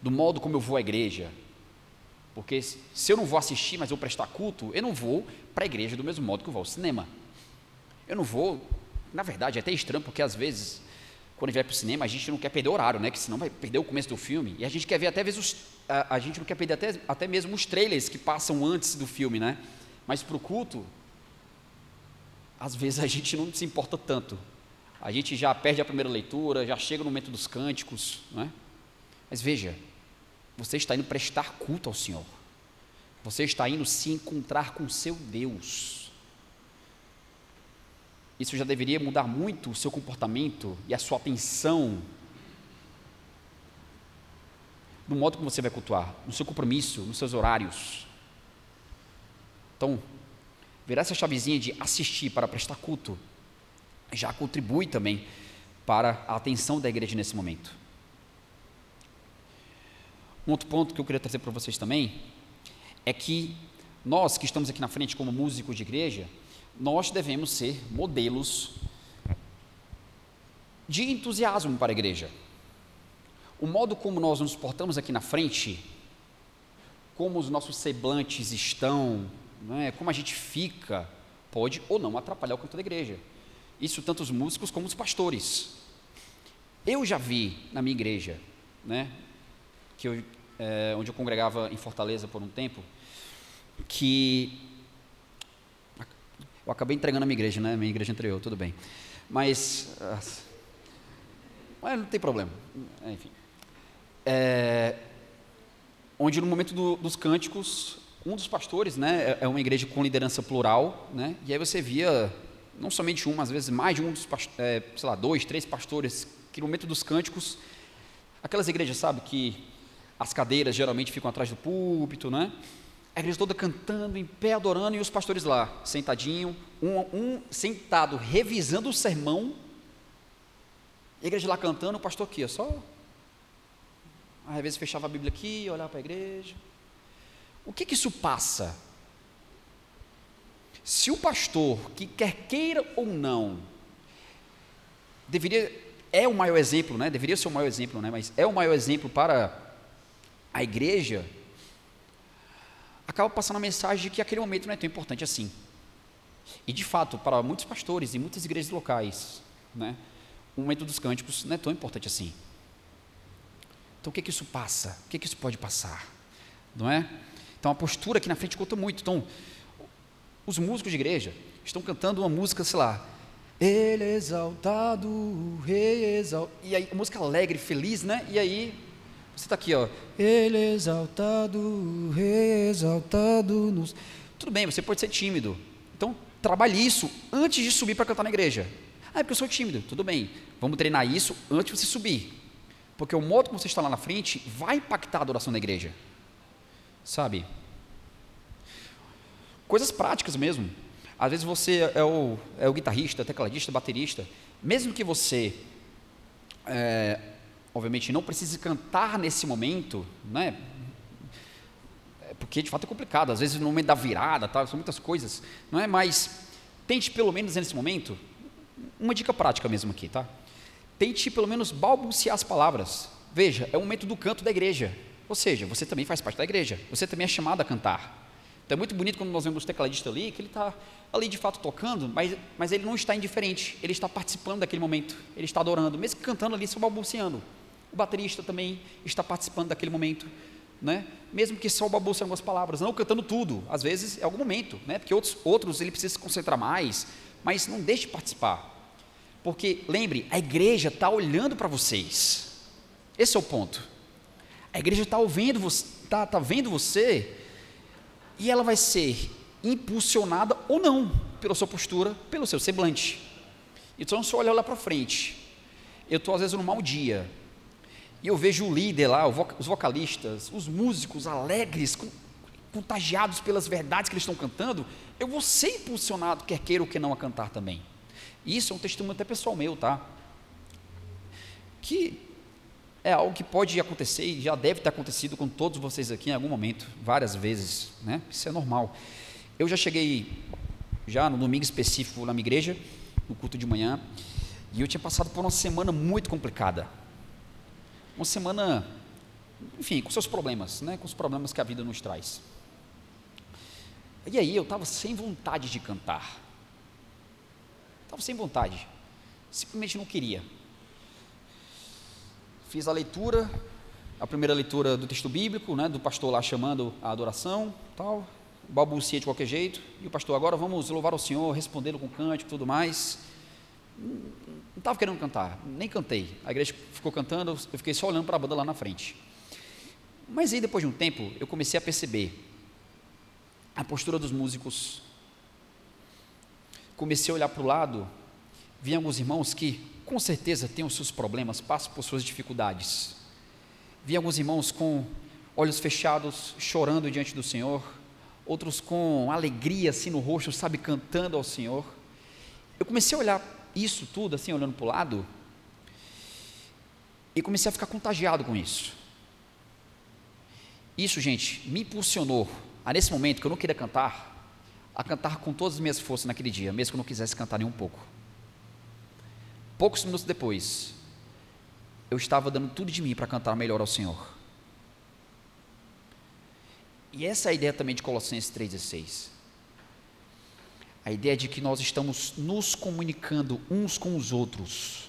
do modo como eu vou à igreja. Porque se eu não vou assistir, mas eu prestar culto, eu não vou para a igreja do mesmo modo que eu vou ao cinema. Eu não vou, na verdade, é até estranho, porque às vezes, quando a gente vai para o cinema, a gente não quer perder o horário, né? Que senão vai perder o começo do filme. E a gente quer ver até vezes a, a, gente não quer perder até, até mesmo os trailers que passam antes do filme, né? Mas para o culto, às vezes a gente não se importa tanto. A gente já perde a primeira leitura, já chega no momento dos cânticos, não é? Mas veja, você está indo prestar culto ao Senhor. Você está indo se encontrar com seu Deus. Isso já deveria mudar muito o seu comportamento e a sua atenção no modo como você vai cultuar, no seu compromisso, nos seus horários. Então, virar essa chavezinha de assistir para prestar culto já contribui também para a atenção da igreja nesse momento. Um outro ponto que eu queria trazer para vocês também é que nós que estamos aqui na frente como músicos de igreja, nós devemos ser modelos de entusiasmo para a igreja. O modo como nós nos portamos aqui na frente, como os nossos semblantes estão, é? como a gente fica, pode ou não atrapalhar o canto da igreja. Isso tanto os músicos como os pastores. Eu já vi na minha igreja, né, que eu, é, onde eu congregava em Fortaleza por um tempo, que eu acabei entregando a minha igreja, né, minha igreja anterior, tudo bem, mas, mas não tem problema, enfim. É, onde no momento do, dos cânticos um dos pastores, né, é, é uma igreja com liderança plural, né, e aí você via não somente um, às vezes mais de um dos, é, sei lá, dois, três pastores, que no momento dos cânticos, aquelas igrejas, sabe, que as cadeiras geralmente ficam atrás do púlpito, né, a igreja toda cantando, em pé, adorando, e os pastores lá, sentadinho, um, um sentado, revisando o sermão, a igreja lá cantando, o pastor aqui, só, às vezes fechava a Bíblia aqui, olhava para a igreja, o que, que isso passa? Se o pastor, que quer queira ou não, deveria, é o maior exemplo, né? deveria ser o maior exemplo, né? mas é o maior exemplo para a igreja, acaba passando a mensagem de que aquele momento não é tão importante assim. E de fato, para muitos pastores e muitas igrejas locais, né, o momento dos cânticos não é tão importante assim. Então o que que isso passa? O que que isso pode passar? Não é? Então a postura aqui na frente conta muito. Então, os músicos de igreja estão cantando uma música, sei lá, Ele é exaltado, rei exaltado. E aí, música alegre, feliz, né? E aí, você está aqui, ó. Ele é exaltado, rei exaltado. Nos... Tudo bem, você pode ser tímido. Então, trabalhe isso antes de subir para cantar na igreja. Ah, é porque eu sou tímido. Tudo bem, vamos treinar isso antes de você subir. Porque o modo como você está lá na frente vai impactar a adoração da igreja sabe? Coisas práticas mesmo. Às vezes você é o, é o guitarrista, tecladista, baterista. Mesmo que você, é, obviamente, não precise cantar nesse momento, né? É, porque de fato é complicado. Às vezes no momento da virada, tá? são muitas coisas, não é? Mas tente pelo menos nesse momento, uma dica prática mesmo aqui, tá? Tente pelo menos balbuciar as palavras. Veja, é o momento do canto da igreja. Ou seja, você também faz parte da igreja, você também é chamado a cantar. Então é muito bonito quando nós vemos o tecladista ali, que ele está ali de fato tocando, mas, mas ele não está indiferente, ele está participando daquele momento, ele está adorando, mesmo cantando ali, só balbuciando. O baterista também está participando daquele momento, né? mesmo que só balbuciando algumas palavras, não cantando tudo, às vezes é algum momento, né? porque outros, outros ele precisa se concentrar mais, mas não deixe de participar. Porque, lembre, a igreja está olhando para vocês, esse é o ponto. A igreja está ouvindo, está tá vendo você e ela vai ser impulsionada ou não pela sua postura, pelo seu semblante. Então, se eu olhar lá para frente, eu estou às vezes num mau dia, e eu vejo o líder lá, os vocalistas, os músicos alegres, contagiados pelas verdades que eles estão cantando, eu vou ser impulsionado, quer queira ou quer não, a cantar também. Isso é um testemunho até pessoal meu, tá? Que é algo que pode acontecer e já deve ter acontecido com todos vocês aqui em algum momento, várias vezes, né? Isso é normal. Eu já cheguei já no domingo específico na minha igreja, no culto de manhã, e eu tinha passado por uma semana muito complicada. Uma semana, enfim, com seus problemas, né? Com os problemas que a vida nos traz. E aí eu estava sem vontade de cantar. Estava sem vontade. Simplesmente não queria fiz a leitura, a primeira leitura do texto bíblico, né, do pastor lá chamando a adoração, tal, balbucia de qualquer jeito, e o pastor, agora vamos louvar o Senhor, respondendo com cântico e tudo mais. Não estava querendo cantar, nem cantei. A igreja ficou cantando, eu fiquei só olhando para a banda lá na frente. Mas aí, depois de um tempo, eu comecei a perceber a postura dos músicos. Comecei a olhar para o lado, vi alguns irmãos que com certeza tem os seus problemas, passa por suas dificuldades. Vi alguns irmãos com olhos fechados, chorando diante do Senhor, outros com alegria assim no rosto, sabe, cantando ao Senhor. Eu comecei a olhar isso tudo, assim, olhando para o lado, e comecei a ficar contagiado com isso. Isso, gente, me impulsionou a nesse momento que eu não queria cantar, a cantar com todas as minhas forças naquele dia, mesmo que eu não quisesse cantar nem um pouco. Poucos minutos depois, eu estava dando tudo de mim para cantar melhor ao Senhor. E essa é a ideia também de Colossenses 3,16. A ideia de que nós estamos nos comunicando uns com os outros.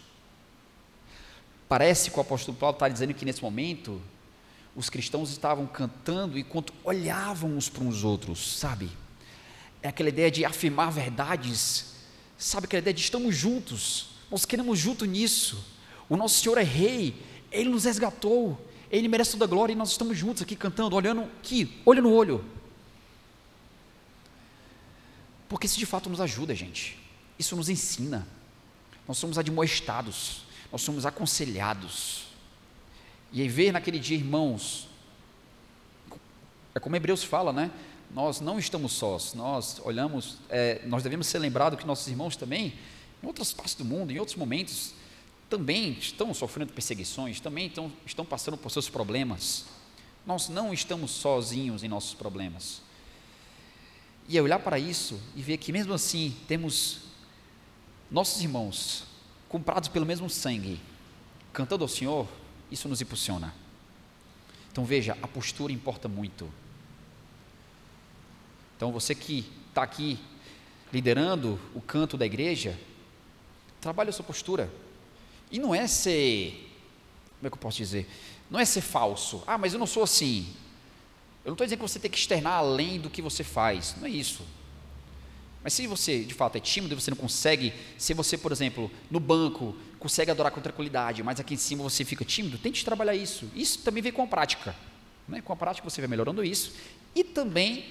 Parece que o apóstolo Paulo está dizendo que nesse momento os cristãos estavam cantando enquanto olhavam uns para os outros, sabe? É aquela ideia de afirmar verdades, sabe? Aquela ideia de estamos juntos, nós queremos junto nisso. O nosso Senhor é Rei, Ele nos resgatou, Ele merece toda a glória e nós estamos juntos aqui cantando, olhando aqui, olho no olho. Porque isso de fato nos ajuda, gente. Isso nos ensina. Nós somos admoestados, nós somos aconselhados. E aí ver naquele dia, irmãos, é como Hebreus fala, né? Nós não estamos sós, nós olhamos, é, nós devemos ser lembrados que nossos irmãos também, em outras partes do mundo, em outros momentos, também estão sofrendo perseguições, também estão, estão passando por seus problemas. Nós não estamos sozinhos em nossos problemas. E é olhar para isso e ver que mesmo assim temos nossos irmãos comprados pelo mesmo sangue, cantando ao Senhor, isso nos impulsiona. Então veja, a postura importa muito. Então você que está aqui liderando o canto da igreja, trabalhe a sua postura. E não é ser, como é que eu posso dizer? Não é ser falso. Ah, mas eu não sou assim. Eu não estou dizendo que você tem que externar além do que você faz. Não é isso. Mas se você de fato é tímido e você não consegue, se você, por exemplo, no banco, consegue adorar com tranquilidade, mas aqui em cima você fica tímido, tente trabalhar isso. Isso também vem com a prática. Né? Com a prática você vai melhorando isso. E também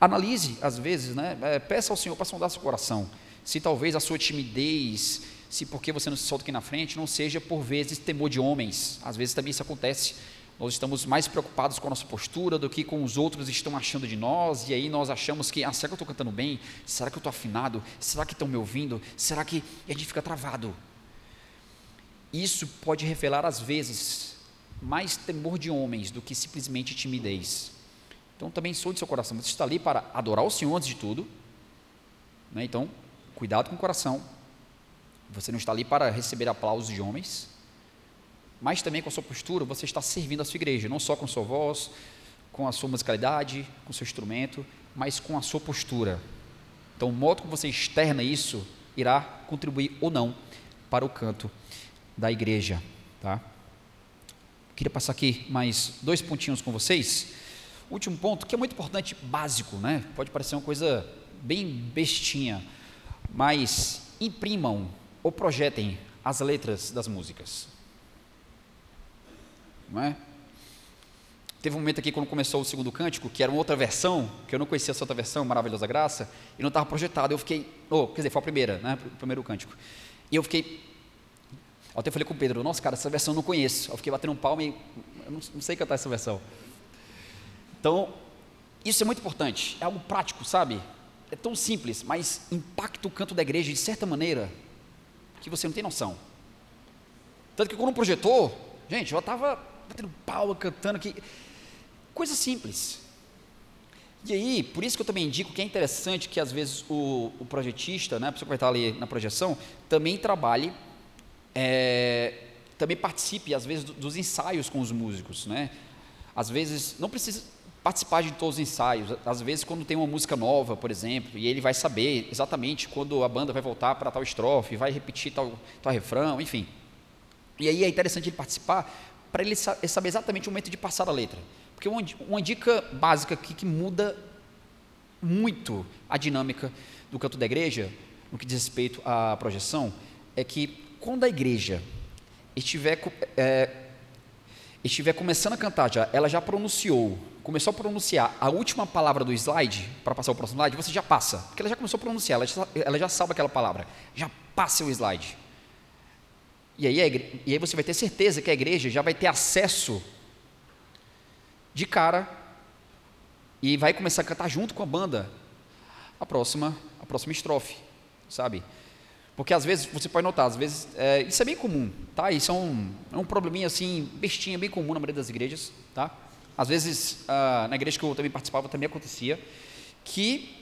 analise, às vezes, né? É, peça ao Senhor para sondar seu coração. Se talvez a sua timidez, se porque você não se solta aqui na frente, não seja por vezes temor de homens. Às vezes também isso acontece. Nós estamos mais preocupados com a nossa postura do que com os outros estão achando de nós, e aí nós achamos que, ah, será que eu estou cantando bem? Será que eu estou afinado? Será que estão me ouvindo? Será que. E a gente fica travado. Isso pode revelar, às vezes, mais temor de homens do que simplesmente timidez. Então também sou de seu coração. Você está ali para adorar o Senhor antes de tudo. Né? Então, cuidado com o coração. Você não está ali para receber aplausos de homens mas também com a sua postura, você está servindo a sua igreja, não só com a sua voz, com a sua musicalidade, com seu instrumento, mas com a sua postura. Então, o modo como você externa isso irá contribuir ou não para o canto da igreja, tá? Queria passar aqui mais dois pontinhos com vocês. Último ponto, que é muito importante, básico, né? Pode parecer uma coisa bem bestinha, mas imprimam ou projetem as letras das músicas não é? Teve um momento aqui quando começou o segundo cântico, que era uma outra versão, que eu não conhecia essa outra versão, Maravilhosa Graça, e não estava projetado. Eu fiquei, oh, quer dizer, foi a primeira, né? O primeiro cântico. E eu fiquei, até falei com o Pedro, nossa cara, essa versão eu não conheço. Eu fiquei batendo um palmo e eu não sei cantar essa versão. Então, isso é muito importante, é algo prático, sabe? É tão simples, mas impacta o canto da igreja de certa maneira que você não tem noção. Tanto que quando projetou, gente, eu estava batendo palma, cantando aqui. Coisa simples. E aí, por isso que eu também indico que é interessante que às vezes o, o projetista, né, a pessoa que vai estar ali na projeção, também trabalhe, é, também participe às vezes dos ensaios com os músicos, né? Às vezes não precisa participar de todos os ensaios. Às vezes quando tem uma música nova, por exemplo, e ele vai saber exatamente quando a banda vai voltar para tal estrofe, vai repetir tal, tal refrão, enfim. E aí é interessante ele participar para ele saber exatamente o momento de passar a letra. Porque uma, dica básica aqui que muda muito a dinâmica do canto da igreja, no que diz respeito à projeção, é que quando a igreja estiver, é, estiver começando a cantar, já, ela já pronunciou, começou a pronunciar a última palavra do slide, para passar o próximo slide, você já passa, porque ela já começou a pronunciar, ela já, ela já sabe aquela palavra, já passa o slide. e aí, e aí você vai ter certeza que a igreja já vai ter acesso de cara e vai começar a cantar junto com a banda a próxima, a próxima estrofe, sabe? Porque às vezes, você pode notar, às vezes, é, isso é bem comum, tá? Isso é um, é um probleminha assim, bestinha, bem comum na maioria das igrejas, tá? Às vezes, ah, na igreja que eu também participava, também acontecia, que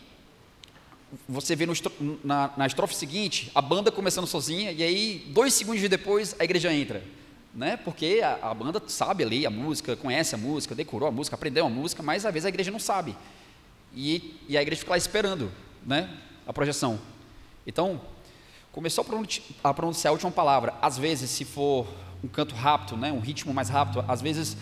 você vê no, na, na estrofe seguinte, a banda começando sozinha, e aí, dois segundos depois, a igreja entra. Né? Porque a, a, banda sabe ali a música, conhece a música, decorou a música, aprendeu a música, mas às vezes a igreja não sabe. E, e a igreja fica lá esperando né? a projeção. Então, começou a pronunciar a última palavra. Às vezes, se for um canto rápido, né? um ritmo mais rápido, às vezes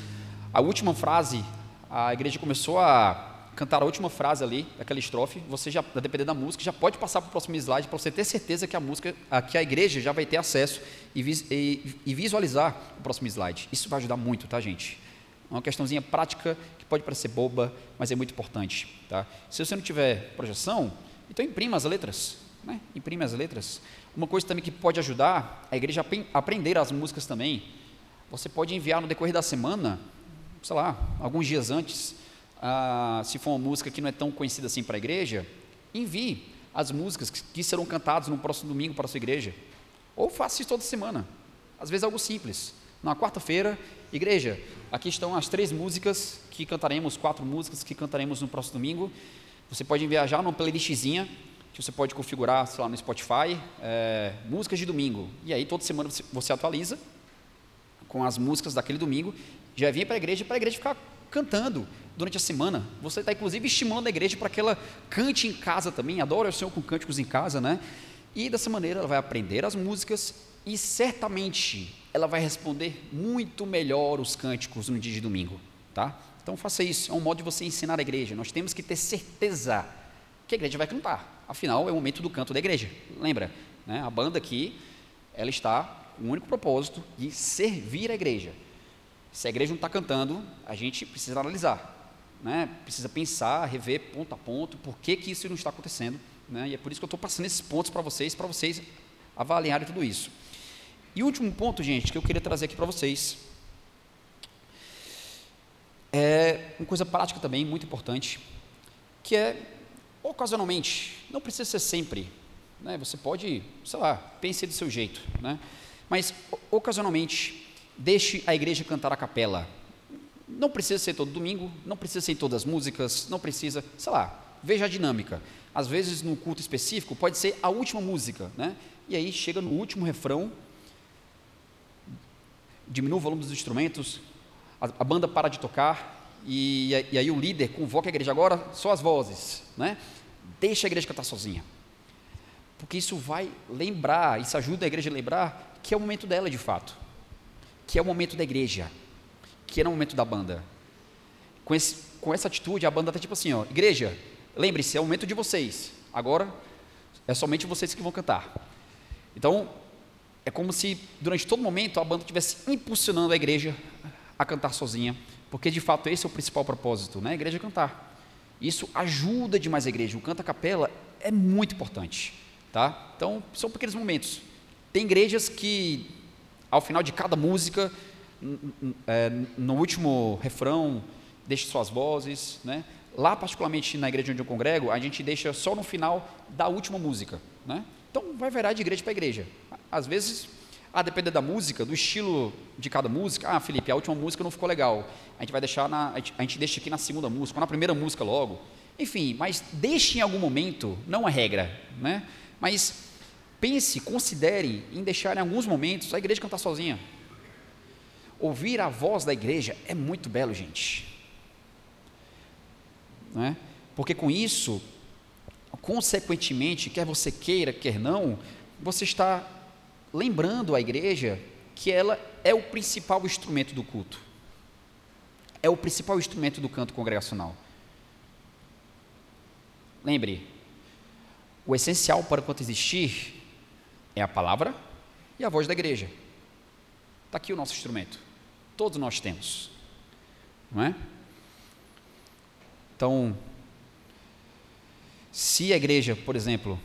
a última frase, a igreja começou a cantar a última frase ali, daquela estrofe, você já, a depender da música, já pode passar para o próximo slide para você ter certeza que a música, que a igreja já vai ter acesso e, e, e, visualizar o próximo slide. Isso vai ajudar muito, tá, gente? É uma questãozinha prática que pode parecer boba, mas é muito importante, tá? Se você não tiver projeção, então imprima as letras, né? Imprime as letras. Uma coisa também que pode ajudar a igreja a aprender as músicas também. Você pode enviar no decorrer da semana, sei lá, alguns dias antes, ah, se for uma música que não é tão conhecida assim para a igreja, envie as músicas que serão cantadas no próximo domingo para a sua igreja. Ou faça isso toda semana. Às vezes é algo simples. Na quarta-feira, igreja, aqui estão as três músicas que cantaremos, quatro músicas que cantaremos no próximo domingo. Você pode enviar já numa playlistzinha que você pode configurar, sei lá, no Spotify, é, músicas de domingo. E aí toda semana você, você atualiza com as músicas daquele domingo, já vem para a igreja para a igreja ficar cantando durante a semana. Você está, inclusive, estimulando a igreja para que ela cante em casa também, adore o Senhor com cânticos em casa, né? E dessa maneira ela vai aprender as músicas e certamente ela vai responder muito melhor os cânticos no dia de domingo, tá? Então faça isso, é um modo de você ensinar a igreja. Nós temos que ter certeza que a igreja vai cantar. Afinal, é o momento do canto da igreja. Lembra, né? A banda aqui, ela está com o único propósito de servir a igreja. Se a igreja não está cantando, a gente precisa analisar, né? precisa pensar, rever ponto a ponto, por que, que isso não está acontecendo. Né? E é por isso que eu estou passando esses pontos para vocês, para vocês avaliarem tudo isso. E o último ponto, gente, que eu queria trazer aqui para vocês, é uma coisa prática também, muito importante, que é, ocasionalmente, não precisa ser sempre, né? você pode, sei lá, pense do seu jeito, né? mas ocasionalmente, deixe a igreja cantar a capela. Não precisa ser todo domingo, não precisa ser em todas as músicas, não precisa, sei lá, veja a dinâmica. Às vezes, num culto específico, pode ser a última música, né? E aí chega no último refrão, diminui o volume dos instrumentos, a, a banda para de tocar, e, e, aí o líder convoca a igreja agora, só as vozes, né? Deixa a igreja cantar sozinha. Porque isso vai lembrar, isso ajuda a igreja a lembrar que é o momento dela de fato que é o momento da igreja, que é o momento da banda. Com, esse, com essa atitude, a banda está tipo assim: ó, igreja, lembre-se, é o momento de vocês, agora é somente vocês que vão cantar. Então, é como se durante todo momento a banda estivesse impulsionando a igreja a cantar sozinha, porque de fato esse é o principal propósito, né? A igreja cantar. Isso ajuda demais a igreja. O canto a capela é muito importante, tá? Então, são pequenos momentos. Tem igrejas que ao final de cada música, é, no último refrão, deixe suas vozes, né? Lá, particularmente na igreja onde eu congrego, a gente deixa só no final da última música, né? Então, vai variar de igreja para igreja. Às vezes, a depender da música, do estilo de cada música, ah, Felipe, a última música não ficou legal. A gente vai deixar na, a gente, deixa aqui na segunda música, ou na primeira música logo. Enfim, mas deixe em algum momento, não é regra, né? Mas Pense, considere em deixar em alguns momentos a igreja cantar sozinha. Ouvir a voz da igreja é muito belo, gente. Não é? Porque com isso, consequentemente, quer você queira, quer não, você está lembrando a igreja que ela é o principal instrumento do culto. É o principal instrumento do canto congregacional. Lembre, o essencial para o canto existir é a palavra e a voz da igreja. Está aqui o nosso instrumento. Todos nós temos. Não é? Então, se a igreja, por exemplo,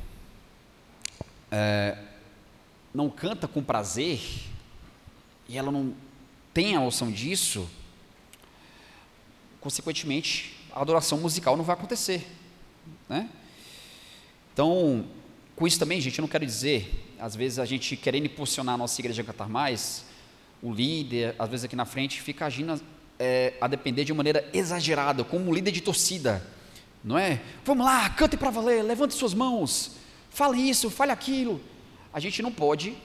é, não canta com prazer e ela não tem a noção disso, consequentemente, a adoração musical não vai acontecer. Né? Então, com isso também, gente, eu não quero dizer, às vezes a gente querendo impulsionar a nossa igreja a cantar mais, o líder, às vezes aqui na frente, fica agindo é, a depender de maneira exagerada, como um líder de torcida, não é? Vamos lá, cante para valer, levante suas mãos, fale isso, fale aquilo. A gente não pode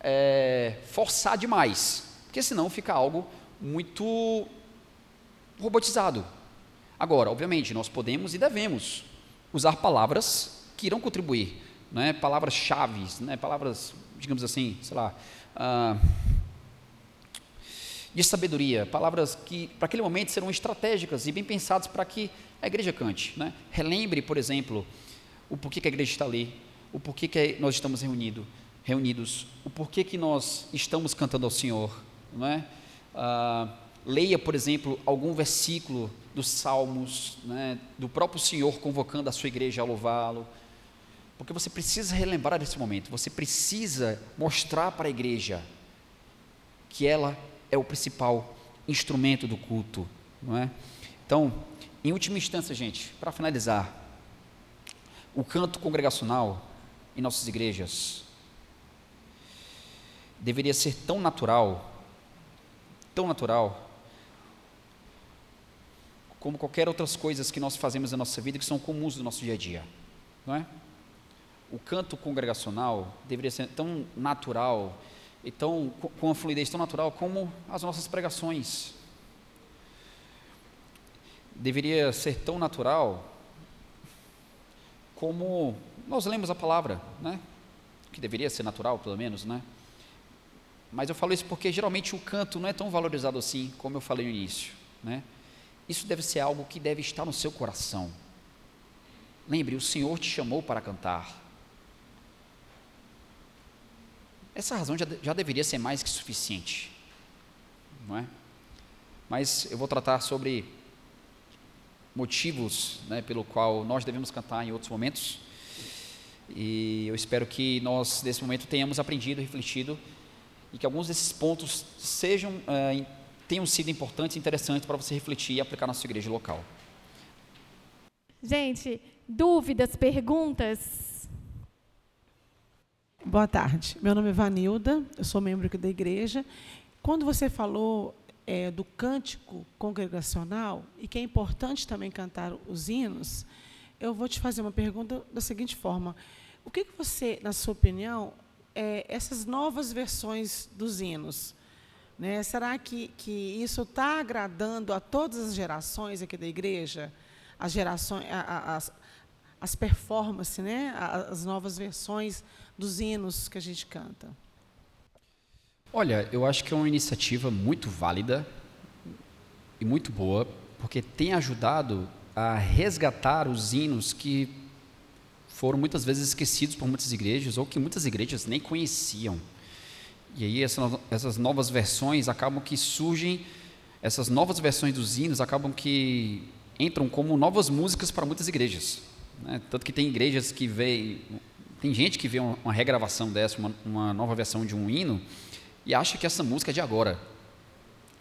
é, forçar demais, porque senão fica algo muito robotizado. Agora, obviamente, nós podemos e devemos usar palavras que irão contribuir, não é? palavras-chave, né? palavras, digamos assim, sei lá, uh, de sabedoria, palavras que para aquele momento serão estratégicas e bem pensadas para que a igreja cante. Né? Relembre, por exemplo, o porquê que a igreja está ali, o porquê que nós estamos reunido, reunidos, o porquê que nós estamos cantando ao Senhor. Não é? Ah, leia, por exemplo, algum versículo dos Salmos, né, do próprio Senhor convocando a sua igreja a louvá-lo, porque você precisa relembrar desse momento, você precisa mostrar para a igreja que ela é o principal instrumento do culto, não é? Então, em última instância, gente, para finalizar, o canto congregacional em nossas igrejas deveria ser tão natural, tão natural, como qualquer outras coisas que nós fazemos na nossa vida que são comuns do nosso dia a dia, não é? O canto congregacional deveria ser tão natural e tão, com uma fluidez tão natural como as nossas pregações. Deveria ser tão natural como nós lemos a palavra, né? Que deveria ser natural, pelo menos, né? Mas eu falo isso porque geralmente o canto não é tão valorizado assim, como eu falei no início, né? Isso deve ser algo que deve estar no seu coração. Lembre, o Senhor te chamou para cantar. Essa razão já, já deveria ser mais que suficiente, não é? Mas eu vou tratar sobre motivos né, pelo qual nós devemos cantar em outros momentos. E eu espero que nós, nesse momento, tenhamos aprendido, refletido e que alguns desses pontos sejam, uh, tenham sido importantes e interessantes para você refletir e aplicar na sua igreja local. Gente, dúvidas, perguntas? Boa tarde. Meu nome é Vanilda, eu sou membro aqui da igreja. Quando você falou é, do cântico congregacional e que é importante também cantar os hinos, eu vou te fazer uma pergunta da seguinte forma: o que, que você, na sua opinião, é, essas novas versões dos hinos, né, será que, que isso está agradando a todas as gerações aqui da igreja? As gerações, as, as performances, né, as novas versões dos hinos que a gente canta? Olha, eu acho que é uma iniciativa muito válida e muito boa, porque tem ajudado a resgatar os hinos que foram muitas vezes esquecidos por muitas igrejas ou que muitas igrejas nem conheciam. E aí essa, essas novas versões acabam que surgem, essas novas versões dos hinos acabam que entram como novas músicas para muitas igrejas. Né? Tanto que tem igrejas que veem tem gente que vê uma, uma regravação dessa, uma, uma, nova versão de um hino, e acha que essa música é de agora,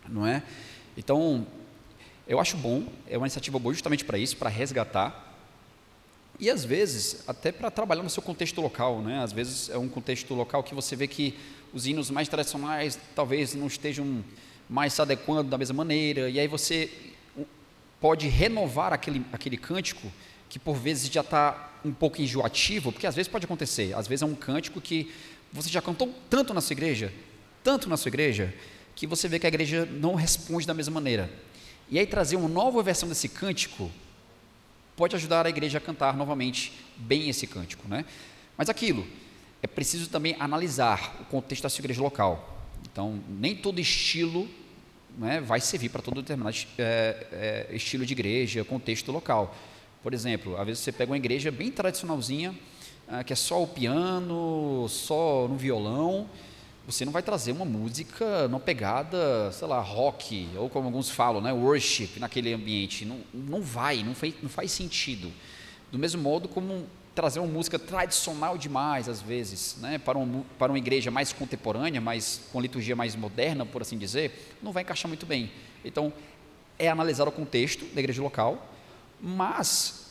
não é? Então, eu acho bom, é uma iniciativa boa justamente para isso, para resgatar, e às vezes, até para trabalhar no seu contexto local, né? Às vezes é um contexto local que você vê que os hinos mais tradicionais talvez não estejam mais se adequando da mesma maneira, e aí você pode renovar aquele, aquele cântico que por vezes já está um pouco enjoativo, porque às vezes pode acontecer, às vezes é um cântico que você já cantou tanto na sua igreja, tanto na sua igreja, que você vê que a igreja não responde da mesma maneira. E aí trazer uma nova versão desse cântico pode ajudar a igreja a cantar novamente bem esse cântico, né? Mas aquilo, é preciso também analisar o contexto da sua igreja local. Então, nem todo estilo né, vai servir para todo determinado é, é, estilo de igreja, contexto local. Por exemplo, às vezes você pega uma igreja bem tradicionalzinha, ah, que é só o piano, só no violão, você não vai trazer uma música numa pegada, sei lá, rock, ou como alguns falam, né, worship naquele ambiente. Não, não vai, não faz, não faz sentido. Do mesmo modo como trazer uma música tradicional demais, às vezes, né, para, um, para uma igreja mais contemporânea, mais, com liturgia mais moderna, por assim dizer, não vai encaixar muito bem. Então, é analisar o contexto da igreja local, mas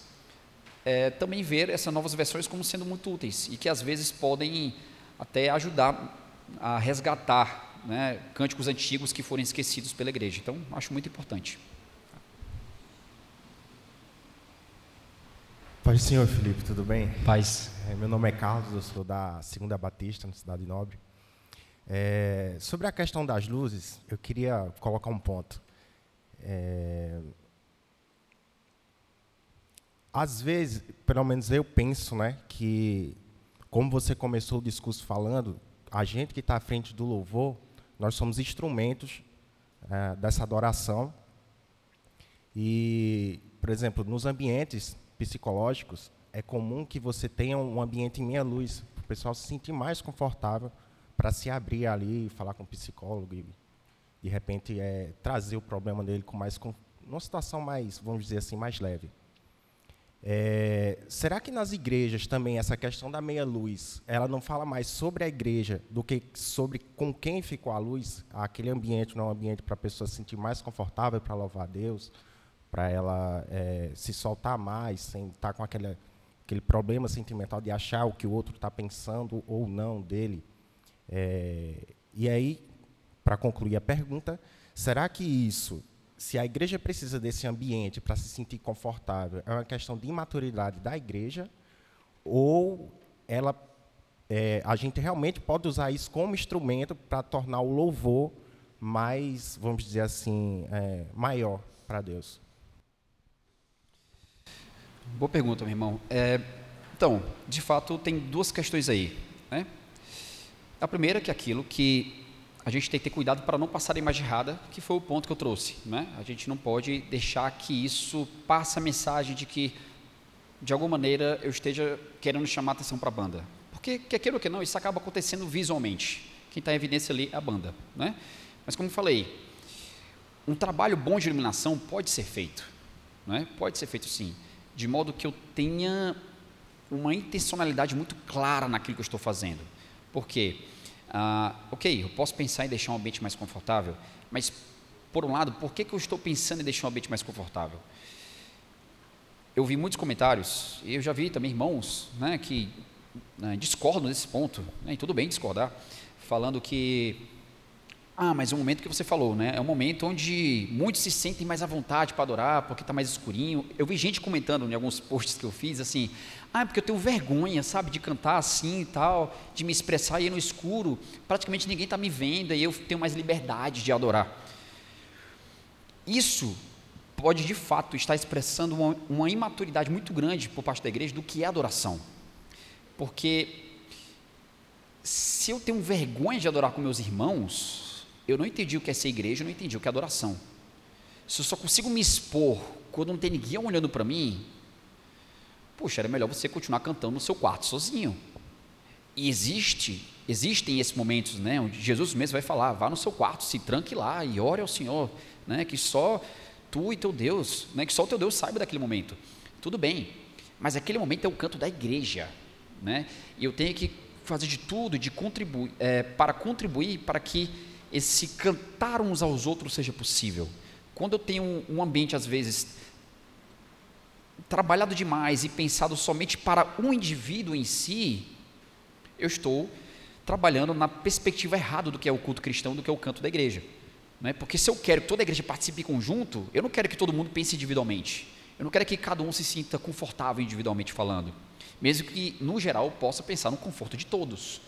é, também ver essas novas versões como sendo muito úteis e que às vezes podem até ajudar a resgatar né, cânticos antigos que foram esquecidos pela igreja. Então, acho muito importante. Paz do Senhor, Felipe, tudo bem? Paz. É, meu nome é Carlos, eu sou da Segunda Batista, na Cidade Nobre. É, sobre a questão das luzes, eu queria colocar um ponto. É, às vezes, pelo menos eu penso, né, que como você começou o discurso falando, a gente que está à frente do louvor, nós somos instrumentos é, dessa adoração. E, por exemplo, nos ambientes psicológicos, é comum que você tenha um ambiente em meia luz, para o pessoal se sentir mais confortável para se abrir ali, falar com o psicólogo e, de repente, é, trazer o problema dele com mais, com situação mais, vamos dizer assim, mais leve. É, será que nas igrejas também essa questão da meia luz, ela não fala mais sobre a igreja do que sobre com quem ficou a luz? Aquele ambiente não é um ambiente para a pessoa se sentir mais confortável para louvar a Deus, para ela é, se soltar mais, sem estar tá com aquele, aquele problema sentimental de achar o que o outro está pensando ou não dele. É, e aí, para concluir a pergunta, será que isso, se a igreja precisa desse ambiente para se sentir confortável, é uma questão de imaturidade da igreja ou ela, é, a gente realmente pode usar isso como instrumento para tornar o louvor mais, vamos dizer assim, é, maior para Deus? Boa pergunta, meu irmão. É, então, de fato, tem duas questões aí. Né? A primeira que é aquilo que a gente tem que ter cuidado para não passar a imagem errada, que foi o ponto que eu trouxe. Né? A gente não pode deixar que isso passe a mensagem de que, de alguma maneira, eu esteja querendo chamar atenção para a banda. Porque, quer queira ou que não, isso acaba acontecendo visualmente. Quem está em evidência ali é a banda. Né? Mas, como eu falei, um trabalho bom de iluminação pode ser feito. Né? Pode ser feito sim de modo que eu tenha uma intencionalidade muito clara naquilo que eu estou fazendo. Por quê? Ah, ok, eu posso pensar em deixar um ambiente mais confortável, mas, por um lado, por que, que eu estou pensando em deixar um ambiente mais confortável? Eu vi muitos comentários, e eu já vi também irmãos né, que né, discordam desse ponto, né, e tudo bem discordar, falando que ah, mas é o momento que você falou, né? É um momento onde muitos se sentem mais à vontade para adorar, porque está mais escurinho. Eu vi gente comentando em alguns posts que eu fiz assim: ah, porque eu tenho vergonha, sabe, de cantar assim e tal, de me expressar e no escuro. Praticamente ninguém está me vendo e eu tenho mais liberdade de adorar. Isso pode de fato estar expressando uma, uma imaturidade muito grande por parte da igreja do que é adoração. Porque se eu tenho vergonha de adorar com meus irmãos, eu não entendi o que é ser igreja, eu não entendi o que é adoração. Se eu só consigo me expor quando não tem ninguém olhando para mim, puxa, era melhor você continuar cantando no seu quarto sozinho. E existe, existem esses momentos, né, onde Jesus mesmo vai falar, vá no seu quarto, se tranque lá e ore ao Senhor, né, que só tu e teu Deus, né, que só o teu Deus saiba daquele momento. Tudo bem, mas aquele momento é o canto da igreja, né, e eu tenho que fazer de tudo de contribuir, é, para contribuir para que esse cantar uns aos outros seja possível. Quando eu tenho um ambiente, às vezes, trabalhado demais e pensado somente para um indivíduo em si, eu estou trabalhando na perspectiva errada do que é o culto cristão, do que é o canto da igreja. Não é? Porque se eu quero que toda a igreja participe em conjunto, eu não quero que todo mundo pense individualmente. Eu não quero que cada um se sinta confortável individualmente falando. Mesmo que, no geral, possa pensar no conforto de todos.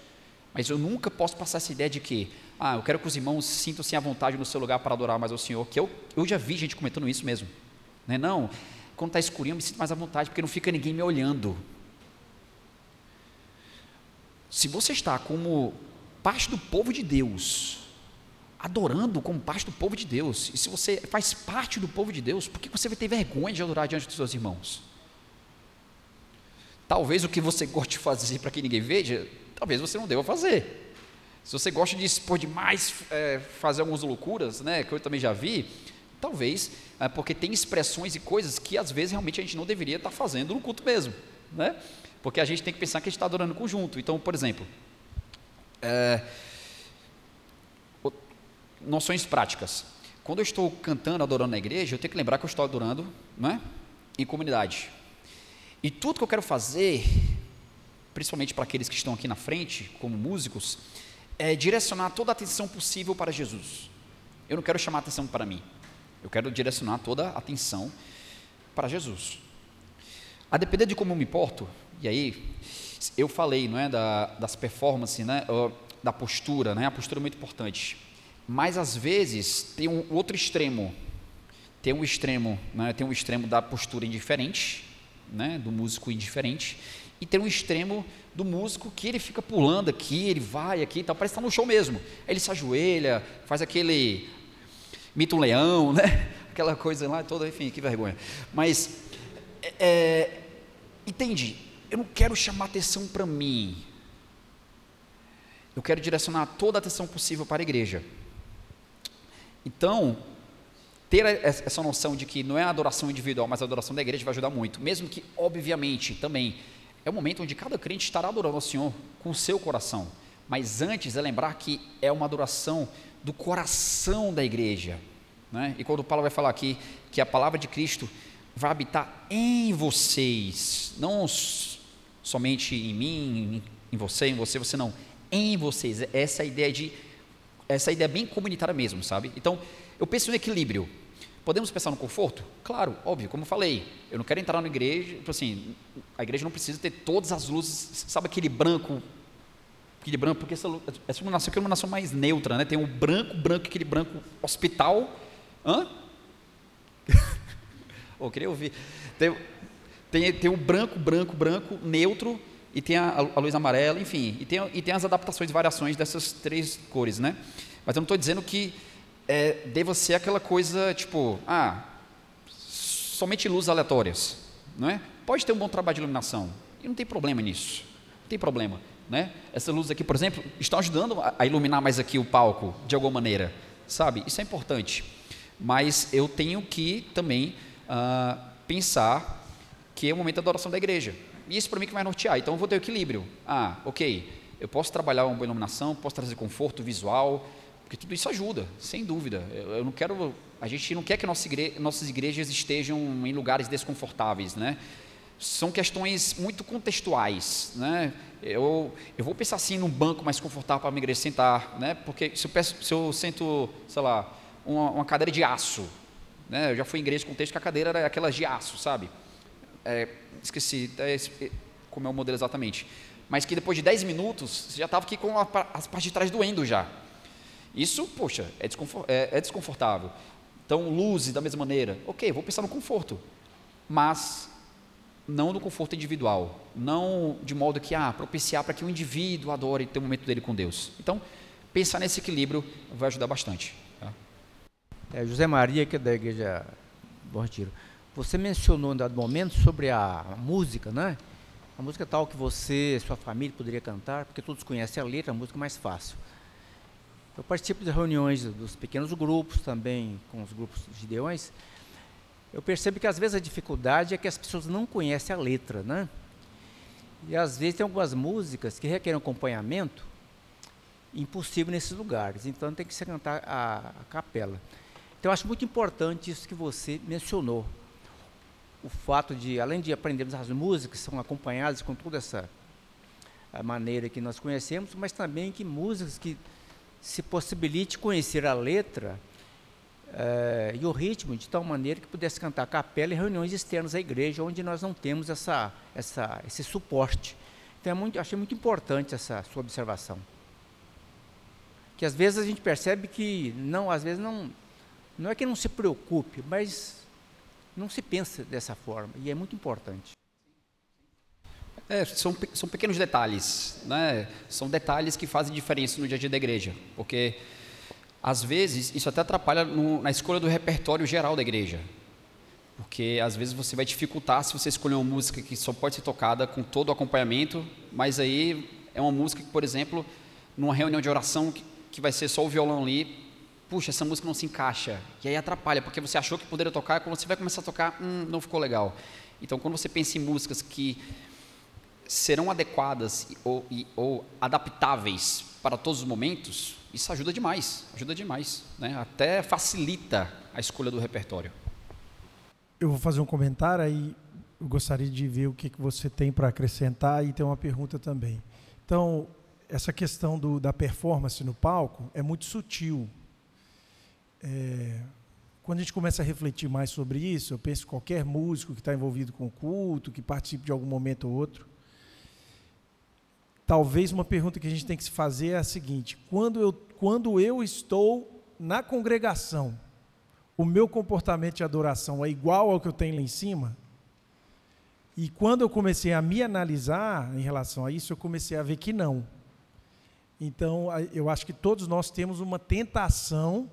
Mas eu nunca posso passar essa ideia de que, ah, eu quero que os irmãos sintam-se à vontade no seu lugar para adorar mais ao Senhor, que eu, eu já vi gente comentando isso mesmo. Né? Não, quando está escurinho eu me sinto mais à vontade, porque não fica ninguém me olhando. Se você está como parte do povo de Deus, adorando como parte do povo de Deus, e se você faz parte do povo de Deus, por que você vai ter vergonha de adorar diante dos seus irmãos? Talvez o que você goste de fazer para que ninguém veja, talvez você não deva fazer. Se você gosta de expor demais, é, fazer algumas loucuras, né, que eu também já vi, talvez, é, porque tem expressões e coisas que às vezes realmente a gente não deveria estar fazendo no culto mesmo, né? Porque a gente tem que pensar que a gente está adorando conjunto. Então, por exemplo, é, noções práticas. Quando eu estou cantando, adorando na igreja, eu tenho que lembrar que eu estou adorando né, em comunidade. E tudo que eu quero fazer, principalmente para aqueles que estão aqui na frente, como músicos, é direcionar toda a atenção possível para Jesus. Eu não quero chamar atenção para mim. Eu quero direcionar toda a atenção para Jesus. A depender de como eu me porto, e aí eu falei, não é, da, das performances, né, da postura, né, a postura é muito importante. Mas às vezes tem um outro extremo, tem um extremo, né, tem um extremo da postura indiferente, né, do músico indiferente, e tem um extremo do músico que ele fica pulando aqui, ele vai aqui, tá, parece estar no show mesmo. Ele se ajoelha, faz aquele mito um leão, né? Aquela coisa lá toda, enfim, que vergonha. Mas é, é entende? Eu não quero chamar atenção para mim. Eu quero direcionar toda a atenção possível para a igreja. Então, ter essa noção de que não é a adoração individual, mas a adoração da igreja vai ajudar muito. Mesmo que, obviamente, também é o momento onde cada crente estará adorando ao Senhor com o seu coração. Mas antes é lembrar que é uma adoração do coração da igreja. Né? E quando Paulo vai falar aqui que a palavra de Cristo vai habitar em vocês, não somente em mim, em você, em você, você não, em vocês. Essa ideia de essa ideia bem comunitária mesmo, sabe? Então, eu penso no equilíbrio. Podemos pensar no conforto? Claro, óbvio, como eu falei, eu não quero entrar na igreja, tipo assim, a igreja não precisa ter todas as luzes, sabe aquele branco, aquele branco, porque essa, essa iluminação aqui é uma iluminação mais neutra, né? Tem o branco, branco, aquele branco hospital, hã? oh, queria ouvir. Tem, tem, tem o branco, branco, branco, neutro, e tem a, a, luz amarela, enfim, e tem, e tem as adaptações, variações dessas três cores, né? Mas eu não estou dizendo que é, deva ser aquela coisa, tipo, ah, somente luzes aleatórias, não é? Pode ter um bom trabalho de iluminação, e não tem problema nisso, não tem problema, né? Essas luzes aqui, por exemplo, estão ajudando a, a iluminar mais aqui o palco, de alguma maneira, sabe? Isso é importante, mas eu tenho que também uh, pensar que é o momento da adoração da igreja. E isso para mim que vai nortear. Então eu vou ter equilíbrio. Ah, ok, eu posso trabalhar uma boa iluminação, posso trazer conforto visual, porque tudo isso ajuda, sem dúvida. Eu, eu não quero, a gente não quer que nossa igre, nossas igrejas estejam em lugares desconfortáveis, né? São questões muito contextuais, né? Eu, eu vou pensar assim num banco mais confortável para a igreja sentar, né? Porque se eu, peço, se eu sento, sei lá, uma, uma cadeira de aço, né? Eu já fui em igreja com texto que a cadeira era aquelas de aço, sabe? É, esqueci é, é, como é o modelo exatamente. Mas que depois de 10 minutos, você já estava aqui com a, as partes de trás doendo já. Isso, poxa, é, é, é desconfortável. Então, luzes da mesma maneira. Ok, vou pensar no conforto. Mas não no conforto individual. Não de modo que, ah, propiciar para que o indivíduo adore ter o momento dele com Deus. Então, pensar nesse equilíbrio vai ajudar bastante. Tá? É, José Maria, que é da igreja Bom Retiro. Você mencionou em dado momento sobre a música, né? A música tal que você, sua família poderia cantar, porque todos conhecem a letra, a música é mais fácil. Eu participo de reuniões dos pequenos grupos, também com os grupos de deões. Eu percebo que às vezes a dificuldade é que as pessoas não conhecem a letra, né? E às vezes tem algumas músicas que requerem acompanhamento impossível nesses lugares, então tem que se cantar a, a capela. Então eu acho muito importante isso que você mencionou, o fato de, além de aprendermos as músicas, são acompanhadas com toda essa maneira que nós conhecemos, mas também que músicas que se possibilite conhecer a letra eh, e o ritmo de tal maneira que pudesse cantar capela em reuniões externas à igreja, onde nós não temos essa, essa, esse suporte. Então, é muito, achei muito importante essa sua observação. Que às vezes a gente percebe que, não, às vezes não, não é que não se preocupe, mas não se pensa dessa forma, e é muito importante. É, são, são pequenos detalhes, né? são detalhes que fazem diferença no dia a dia da igreja, porque às vezes isso até atrapalha no, na escolha do repertório geral da igreja, porque às vezes você vai dificultar se você escolher uma música que só pode ser tocada com todo o acompanhamento, mas aí é uma música que, por exemplo, numa reunião de oração que, que vai ser só o violão ali, puxa, essa música não se encaixa. E aí atrapalha, porque você achou que poderia tocar, quando você vai começar a tocar, hum, não ficou legal. Então, quando você pensa em músicas que serão adequadas ou, ou adaptáveis para todos os momentos, isso ajuda demais, ajuda demais, né? até facilita a escolha do repertório. Eu vou fazer um comentário aí, eu gostaria de ver o que, que você tem para acrescentar e tem uma pergunta também. Então, essa questão do, da performance no palco é muito sutil. É, quando a gente começa a refletir mais sobre isso, eu penso que qualquer músico que está envolvido com o culto, que participe de algum momento ou outro, talvez uma pergunta que a gente tem que se fazer é a seguinte: quando eu, quando eu estou na congregação, o meu comportamento de adoração é igual ao que eu tenho lá em cima? E quando eu comecei a me analisar em relação a isso, eu comecei a ver que não. Então, eu acho que todos nós temos uma tentação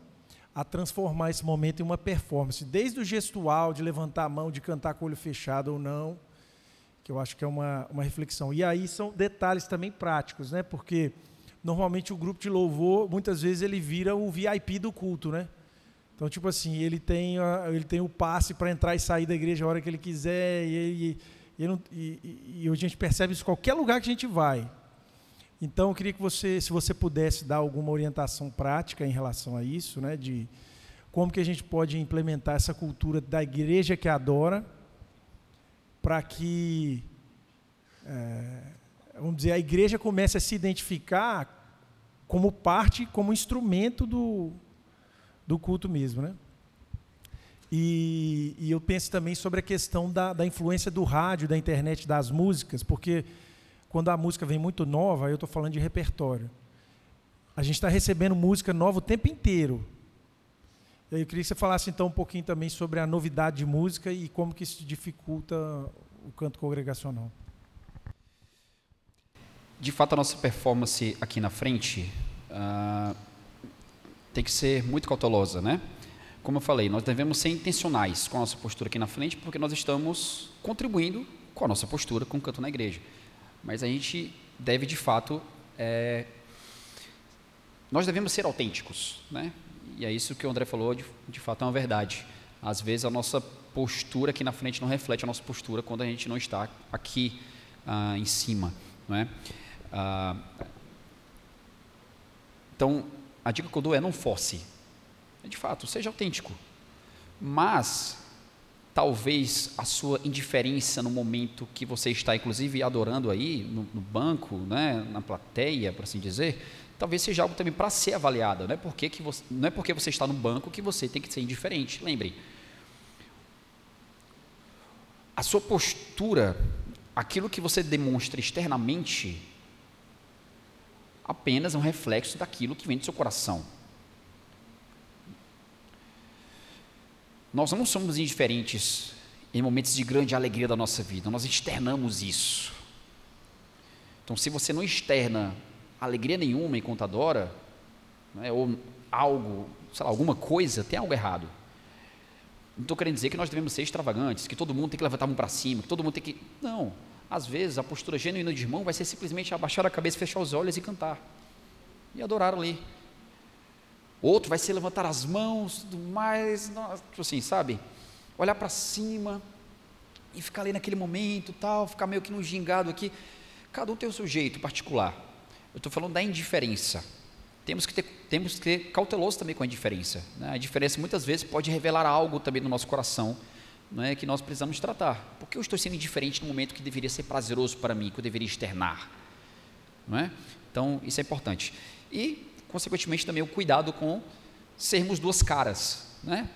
a transformar esse momento em uma performance, desde o gestual, de levantar a mão, de cantar com o olho fechado ou não, que eu acho que é uma, uma reflexão. E aí são detalhes também práticos, né? Porque normalmente o grupo de louvor, muitas vezes ele vira o VIP do culto, né? Então, tipo assim, ele tem, ele tem o passe para entrar e sair da igreja a hora que ele quiser, e, e, e, não, e, e a gente percebe isso em qualquer lugar que a gente vai. Então, eu queria que você, se você pudesse dar alguma orientação prática em relação a isso, né, de como que a gente pode implementar essa cultura da igreja que adora, para que, é, vamos dizer, a igreja comece a se identificar como parte, como instrumento do, do culto mesmo, né? E, e, eu penso também sobre a questão da, da, influência do rádio, da internet, das músicas, porque quando a música vem muito nova, eu estou falando de repertório. A gente está recebendo música nova o tempo inteiro. Eu queria que você falasse então um pouquinho também sobre a novidade de música e como que isso dificulta o canto congregacional. De fato, a nossa performance aqui na frente uh, tem que ser muito cautelosa, né? Como eu falei, nós devemos ser intencionais com a nossa postura aqui na frente, porque nós estamos contribuindo com a nossa postura com o canto na igreja. Mas a gente deve, de fato, é, nós devemos ser autênticos, né? E é isso que o André falou, de, de fato é uma verdade. Às vezes a nossa postura aqui na frente não reflete a nossa postura quando a gente não está aqui ah, em cima, não é? Ah, então, a dica que eu dou é não force. É, de fato, seja autêntico. Mas talvez a sua indiferença no momento que você está, inclusive, adorando aí, no, no banco, né, na plateia, por assim dizer, talvez seja algo também para ser avaliado. Não é, porque que você, não é porque você está no banco que você tem que ser indiferente. Lembre, a sua postura, aquilo que você demonstra externamente, apenas é um reflexo daquilo que vem do seu coração. Nós não somos indiferentes em momentos de grande alegria da nossa vida, nós externamos isso. Então, se você não externa alegria nenhuma enquanto adora, né, ou algo, sei lá, alguma coisa, tem algo errado. Não estou querendo dizer que nós devemos ser extravagantes, que todo mundo tem que levantar a mão para cima, que todo mundo tem que. Não. Às vezes, a postura genuína de irmão vai ser simplesmente abaixar a cabeça, fechar os olhos e cantar. E adorar ali. Outro vai ser levantar as mãos, tudo mais, tipo assim, sabe? Olhar para cima e ficar ali naquele momento, tal, ficar meio que no gingado aqui. Cada um tem o seu jeito particular. Eu estou falando da indiferença. Temos que, ter, temos que ter cauteloso também com a indiferença. Né? A indiferença muitas vezes pode revelar algo também no nosso coração é, que nós precisamos tratar. Por que eu estou sendo indiferente no momento que deveria ser prazeroso para mim, que eu deveria externar? Não é? Então, isso é importante. E consequentemente também o cuidado com sermos duas caras, né?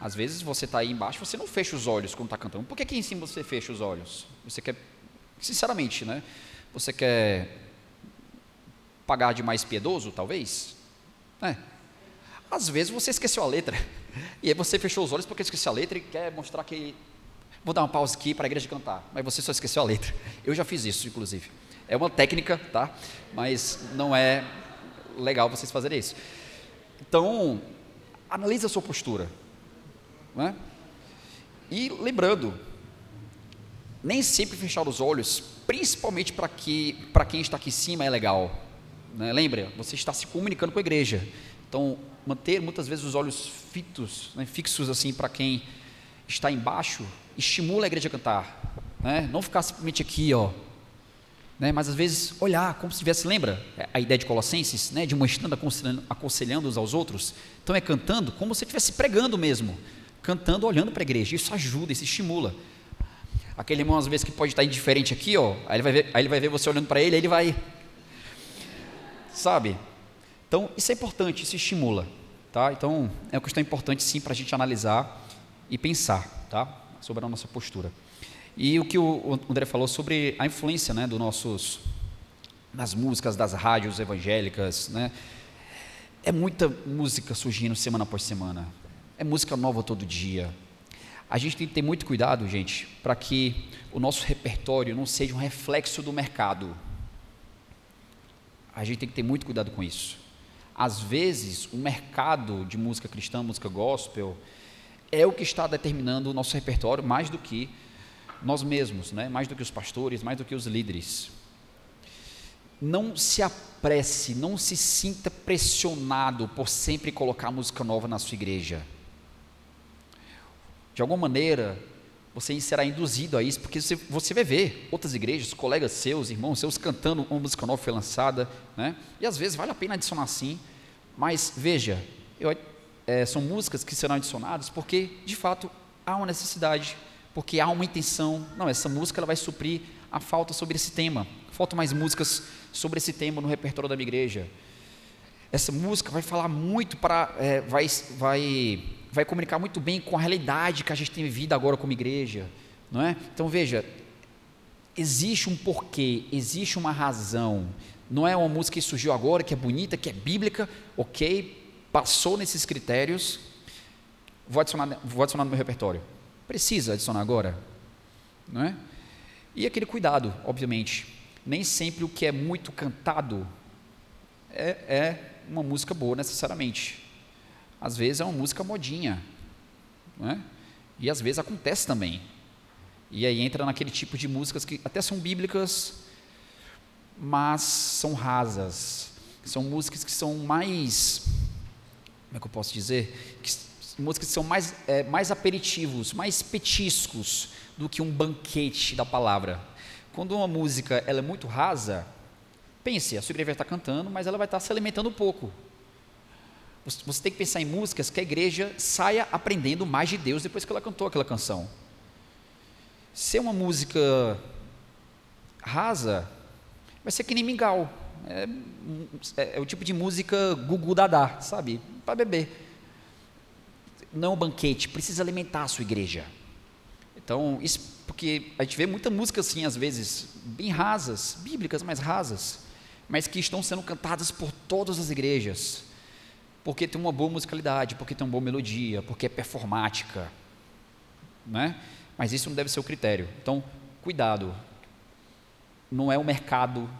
Às vezes você está aí embaixo, você não fecha os olhos quando está cantando. Por que aqui em cima você fecha os olhos? Você quer, sinceramente, né? Você quer pagar de mais piedoso, talvez? É. Às vezes você esqueceu a letra. E aí você fechou os olhos porque esqueceu a letra e quer mostrar que. Vou dar uma pausa aqui para a igreja cantar. Mas você só esqueceu a letra. Eu já fiz isso, inclusive. É uma técnica, tá? Mas não é legal vocês fazerem isso. Então, analise a sua postura. Né? E lembrando, nem sempre fechar os olhos, principalmente para que, quem está aqui em cima, é legal. Né? Lembra, você está se comunicando com a igreja. Então, manter muitas vezes os olhos fitos, né, fixos assim para quem está embaixo, estimula a igreja a cantar. Né? Não ficar simplesmente aqui, ó, né? mas às vezes olhar como se tivesse, lembra a ideia de Colossenses, né? de uma estando aconselhando, aconselhando uns aos outros? Então é cantando como se estivesse pregando mesmo, cantando olhando para a igreja, isso ajuda, isso estimula. Aquele irmão às vezes que pode estar indiferente aqui, ó, aí ele vai ver, aí ele vai ver você olhando para ele, aí ele vai, sabe? Então isso é importante, isso estimula, tá? Então é uma questão importante sim para a gente analisar e pensar, tá? Sobre a nossa postura. E o que o André falou sobre a influência né, dos nossos, das músicas, das rádios evangélicas, né? É muita música surgindo semana após semana. É música nova todo dia. A gente tem que ter muito cuidado, gente, para que o nosso repertório não seja um reflexo do mercado. A gente tem que ter muito cuidado com isso. Às vezes, o mercado de música cristã, música gospel, é o que está determinando o nosso repertório mais do que nós mesmos, né? mais do que os pastores, mais do que os líderes. Não se apresse, não se sinta pressionado por sempre colocar música nova na sua igreja. De alguma maneira, você será induzido a isso, porque você, vai ver outras igrejas, colegas seus, irmãos seus, cantando uma música nova foi lançada, né? e às vezes vale a pena adicionar sim, mas veja, eu, é, são músicas que serão adicionadas porque, de fato, há uma necessidade porque há uma intenção. Não, essa música ela vai suprir a falta sobre esse tema. Faltam mais músicas sobre esse tema no repertório da minha igreja. Essa música vai falar muito para, é, vai, vai, vai comunicar muito bem com a realidade que a gente tem vivido agora como igreja, não é? Então veja, existe um porquê, existe uma razão. Não é uma música que surgiu agora, que é bonita, que é bíblica, ok? Passou nesses critérios, vou adicionar, vou adicionar no meu repertório. Precisa adicionar agora? Não é? E aquele cuidado, obviamente. Nem sempre o que é muito cantado é, é uma música boa necessariamente. Às vezes é uma música modinha. Não é? E às vezes acontece também. E aí entra naquele tipo de músicas que até são bíblicas, mas são rasas. São músicas que são mais. Como é que eu posso dizer? Que músicas que são mais, é, mais aperitivos, mais petiscos do que um banquete da palavra. Quando uma música ela é muito rasa, pense, a sua igreja vai estar cantando, mas ela vai estar se alimentando um pouco. Você tem que pensar em músicas que a igreja saia aprendendo mais de Deus depois que ela cantou aquela canção. Se é uma música rasa, vai ser que nem mingau. É, é, é o tipo de música gugu dadá, sabe? Para beber não um banquete, precisa alimentar a sua igreja. Então, isso porque a gente vê muita música assim, às vezes, bem rasas, bíblicas, mas rasas, mas que estão sendo cantadas por todas as igrejas, porque tem uma boa musicalidade, porque tem uma boa melodia, porque é performática, né? Mas isso não deve ser o critério. Então, cuidado. Não é o mercado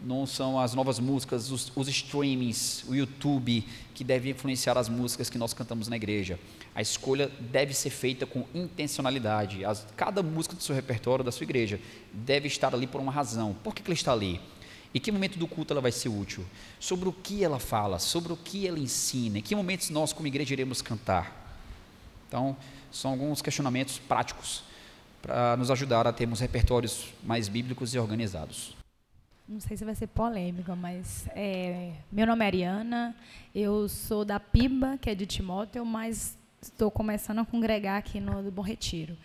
não são as novas músicas, os, os streamings, o YouTube, que devem influenciar as músicas que nós cantamos na igreja. A escolha deve ser feita com intencionalidade. As, cada música do seu repertório, da sua igreja, deve estar ali por uma razão. Por que, que ela está ali? Em que momento do culto ela vai ser útil? Sobre o que ela fala? Sobre o que ela ensina? Em que momentos nós, como igreja, iremos cantar? Então, são alguns questionamentos práticos para nos ajudar a termos repertórios mais bíblicos e organizados não sei se vai ser polêmica, mas é, meu nome é Ariana, eu sou da PIBA, que é de Timóteo, mas estou começando a congregar aqui no Bom Retiro.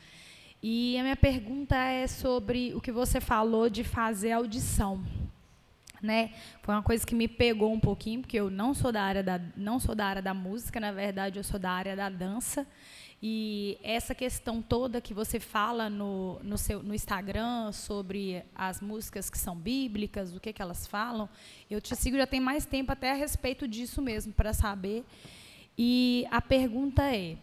E a minha pergunta é sobre o que você falou de fazer audição. Né? Foi uma coisa que me pegou um pouquinho, porque eu não sou da área da, não sou da área da música, na verdade eu sou da área da dança. E essa questão toda que você fala no, no, seu, no Instagram sobre as músicas que são bíblicas, o que, que elas falam, eu te sigo já tem mais tempo até a respeito disso mesmo, para saber. E a pergunta é,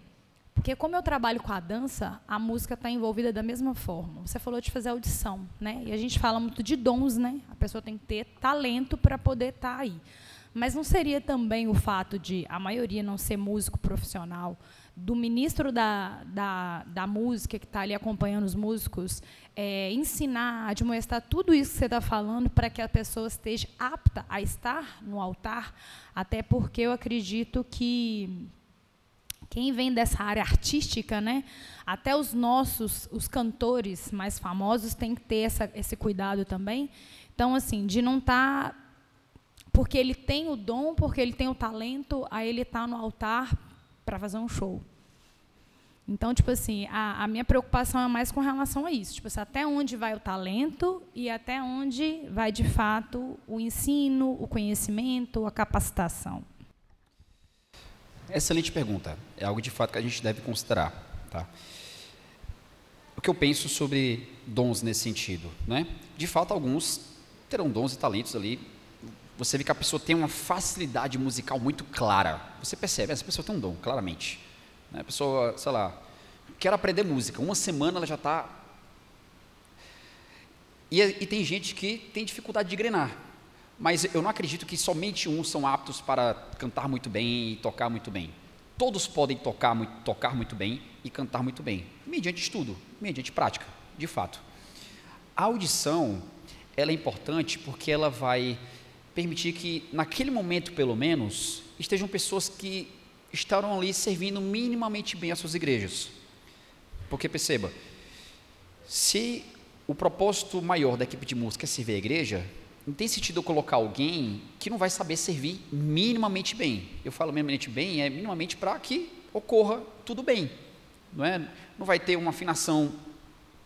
porque como eu trabalho com a dança, a música está envolvida da mesma forma. Você falou de fazer audição, né? E a gente fala muito de dons, né? A pessoa tem que ter talento para poder estar tá aí. Mas não seria também o fato de a maioria não ser músico profissional, do ministro da, da, da música, que está ali acompanhando os músicos, é, ensinar, admoestar tudo isso que você está falando para que a pessoa esteja apta a estar no altar, até porque eu acredito que quem vem dessa área artística, né? Até os nossos, os cantores mais famosos têm que ter essa, esse cuidado também. Então, assim, de não estar. Tá, porque ele tem o dom, porque ele tem o talento, aí ele está no altar para fazer um show. Então, tipo assim, a, a, minha preocupação é mais com relação a isso. Tipo assim, até onde vai o talento e até onde vai, de fato, o ensino, o conhecimento, a capacitação. Excelente pergunta. É algo, de fato, que a gente deve considerar. Tá? O que eu penso sobre dons nesse sentido? Né? De fato, alguns terão dons e talentos ali. Você vê que a pessoa tem uma facilidade musical muito clara. Você percebe, essa pessoa tem um dom, claramente. Né? A pessoa, sei lá, quer aprender música, uma semana ela já está. E, e tem gente que tem dificuldade de engrenar. Mas eu não acredito que somente uns são aptos para cantar muito bem e tocar muito bem. Todos podem tocar muito, tocar muito bem e cantar muito bem, mediante estudo, mediante prática, de fato. A audição, ela é importante porque ela vai permitir que, naquele momento pelo menos, estejam pessoas que estarão ali servindo minimamente bem as suas igrejas. Porque perceba, se o propósito maior da equipe de música é servir a igreja, não tem sentido eu colocar alguém que não vai saber servir minimamente bem. Eu falo minimamente bem, é minimamente para que ocorra tudo bem. Não, é? não vai ter uma afinação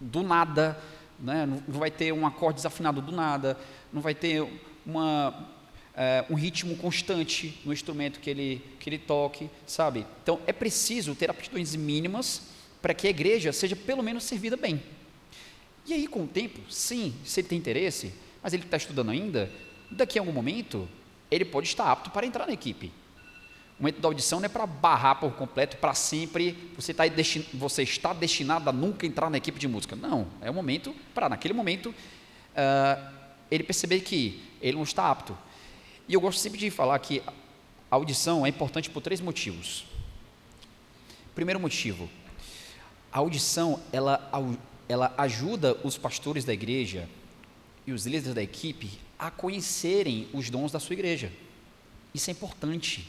do nada, né? não vai ter um acorde desafinado do nada, não vai ter uma, é, um ritmo constante no instrumento que ele, que ele toque, sabe? Então, é preciso ter aptidões mínimas para que a igreja seja pelo menos servida bem. E aí, com o tempo, sim, se ele tem interesse, mas ele está estudando ainda, daqui a algum momento, ele pode estar apto para entrar na equipe. O momento da audição não é para barrar por completo, para sempre, você, tá destin, você está destinado a nunca entrar na equipe de música. Não, é o momento para, naquele momento, uh, ele perceber que ele não está apto. E eu gosto sempre de falar que a audição é importante por três motivos. Primeiro motivo, a audição ela, ela ajuda os pastores da igreja e os líderes da equipe a conhecerem os dons da sua igreja. Isso é importante,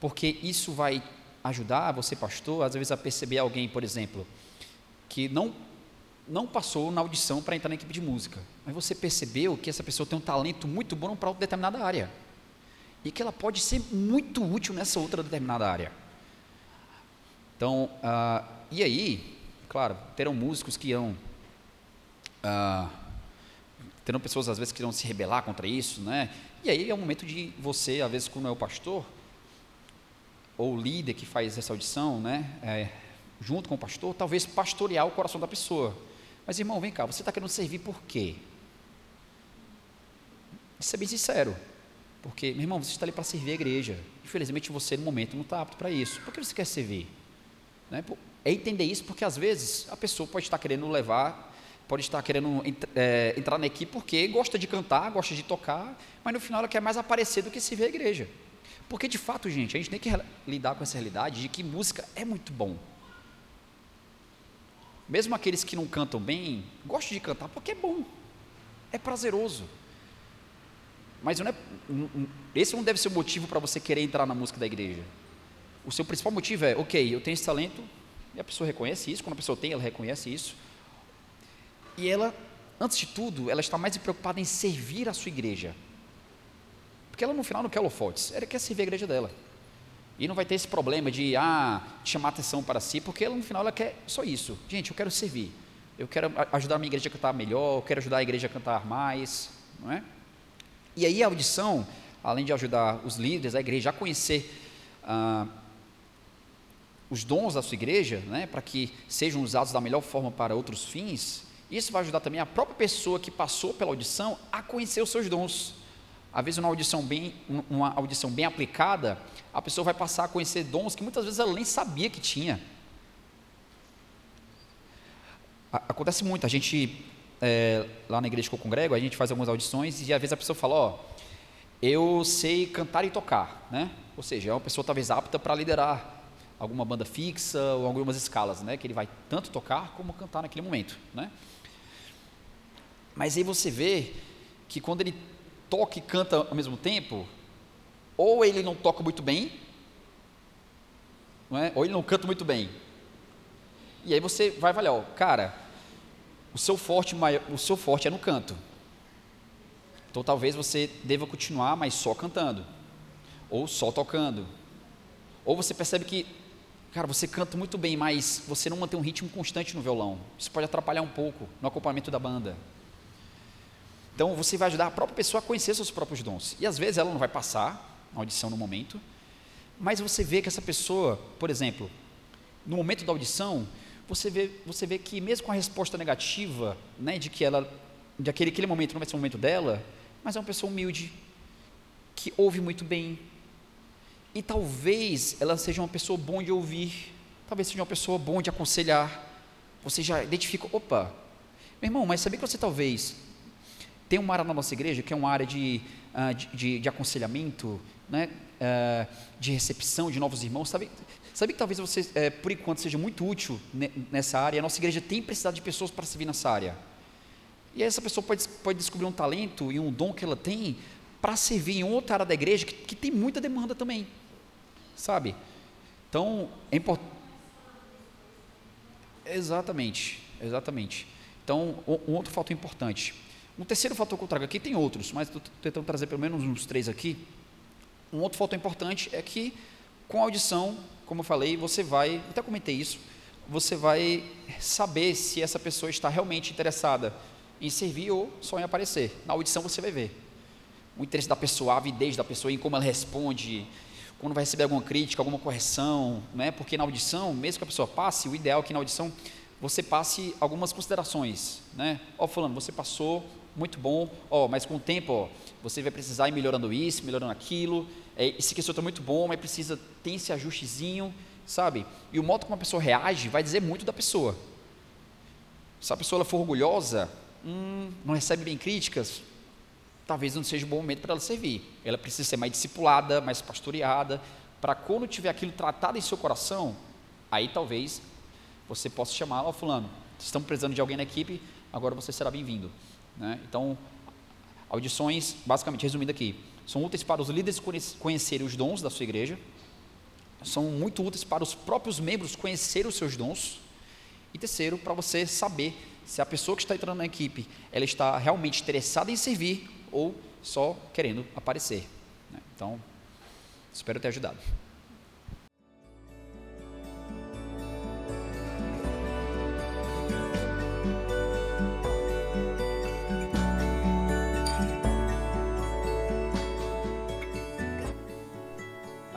porque isso vai ajudar você, pastor, às vezes a perceber alguém, por exemplo, que não não passou na audição para entrar na equipe de música, mas você percebeu que essa pessoa tem um talento muito bom para determinada área e que ela pode ser muito útil nessa outra determinada área. Então, uh, e aí, claro, terão músicos que irão uh, terão pessoas às vezes que irão se rebelar contra isso, né? E aí é o momento de você, às vezes, quando é o pastor ou o líder que faz essa audição, né? É, junto com o pastor, talvez pastorear o coração da pessoa. Mas, irmão, vem cá, você está querendo servir por quê? Isso é bem sincero. Porque, meu irmão, você está ali para servir a igreja. Infelizmente, você, no momento, não está apto para isso. Por que você quer servir? Né? É entender isso, porque às vezes a pessoa pode estar querendo levar, pode estar querendo é, entrar na equipe porque gosta de cantar, gosta de tocar, mas no final ela quer mais aparecer do que servir a igreja. Porque, de fato, gente, a gente tem que lidar com essa realidade de que música é muito bom. Mesmo aqueles que não cantam bem, gostam de cantar porque é bom, é prazeroso. Mas não é, esse não deve ser o motivo para você querer entrar na música da igreja. O seu principal motivo é, ok, eu tenho esse talento, e a pessoa reconhece isso, quando a pessoa tem, ela reconhece isso. E ela, antes de tudo, ela está mais preocupada em servir a sua igreja. Porque ela no final não quer holofotes, ela quer servir a igreja dela. E não vai ter esse problema de ah, chamar atenção para si, porque ela, no final ela quer só isso. Gente, eu quero servir. Eu quero ajudar a minha igreja a cantar melhor, eu quero ajudar a igreja a cantar mais, não é? E aí a audição, além de ajudar os líderes, a igreja a conhecer ah, os dons da sua igreja, né, para que sejam usados da melhor forma para outros fins, isso vai ajudar também a própria pessoa que passou pela audição a conhecer os seus dons. Às vezes uma audição bem, uma audição bem aplicada, a pessoa vai passar a conhecer dons que muitas vezes ela nem sabia que tinha. Acontece muito, a gente, é, lá na igreja que eu congrego, a gente faz algumas audições e às vezes a pessoa fala, ó, eu sei cantar e tocar, né? Ou seja, é uma pessoa talvez apta para liderar alguma banda fixa ou algumas escalas, né? Que ele vai tanto tocar como cantar naquele momento, né? Mas aí você vê que quando ele toca e canta ao mesmo tempo, ou ele não toca muito bem, não é? ou ele não canta muito bem. E aí você vai avaliar, ó, cara, o seu forte, o seu forte é no canto. Então talvez você deva continuar, mas só cantando, ou só tocando. Ou você percebe que, cara, você canta muito bem, mas você não mantém um ritmo constante no violão. Isso pode atrapalhar um pouco no acompanhamento da banda. Então você vai ajudar a própria pessoa a conhecer seus próprios dons. E às vezes ela não vai passar a audição no momento, mas você vê que essa pessoa, por exemplo, no momento da audição, você vê, você vê que mesmo com a resposta negativa, né, de que ela, de aquele, aquele momento não vai ser o momento dela, mas é uma pessoa humilde, que ouve muito bem. E talvez ela seja uma pessoa bom de ouvir, talvez seja uma pessoa bom de aconselhar. Você já identifica, opa, meu irmão, mas sabia que você talvez tem uma área na nossa igreja que é uma área de, uh, de, de, de, aconselhamento, né? Uh, de recepção de novos irmãos. Sabe, sabe que talvez você, uh, por enquanto, seja muito útil nessa área? A nossa igreja tem precisado de pessoas para servir nessa área. E aí essa pessoa pode, pode descobrir um talento e um dom que ela tem para servir em outra área da igreja que, que tem muita demanda também. Sabe? Então, é importante. Exatamente, exatamente. Então, um outro fator importante. Um terceiro fator que eu trago aqui, tem outros, mas estou tentando trazer pelo menos uns três aqui. Um outro fator importante é que, com a audição, como eu falei, você vai, até comentei isso, você vai saber se essa pessoa está realmente interessada em servir ou só em aparecer. Na audição você vai ver o interesse da pessoa, a avidez da pessoa, em como ela responde, quando vai receber alguma crítica, alguma correção, né? porque na audição, mesmo que a pessoa passe, o ideal é que na audição você passe algumas considerações. Né? Ó, fulano, você passou, muito bom, ó, mas com o tempo, ó, você vai precisar ir melhorando isso, melhorando aquilo, é, esse questão está muito bom, mas precisa ter esse ajustezinho, sabe? E o modo como a pessoa reage vai dizer muito da pessoa. Se a pessoa for orgulhosa, hum, não recebe bem críticas, talvez não seja um bom momento para ela servir. Ela precisa ser mais discipulada, mais pastoreada, para quando tiver aquilo tratado em seu coração, aí talvez você possa chamar, ó, fulano, estamos precisando de alguém na equipe, agora você será bem-vindo. Né? Então, audições, basicamente, resumindo aqui, são úteis para os líderes conhecerem os dons da sua igreja, são muito úteis para os próprios membros conhecerem os seus dons, e terceiro, para você saber se a pessoa que está entrando na equipe, ela está realmente interessada em servir ou só querendo aparecer. Né? Então, espero ter ajudado.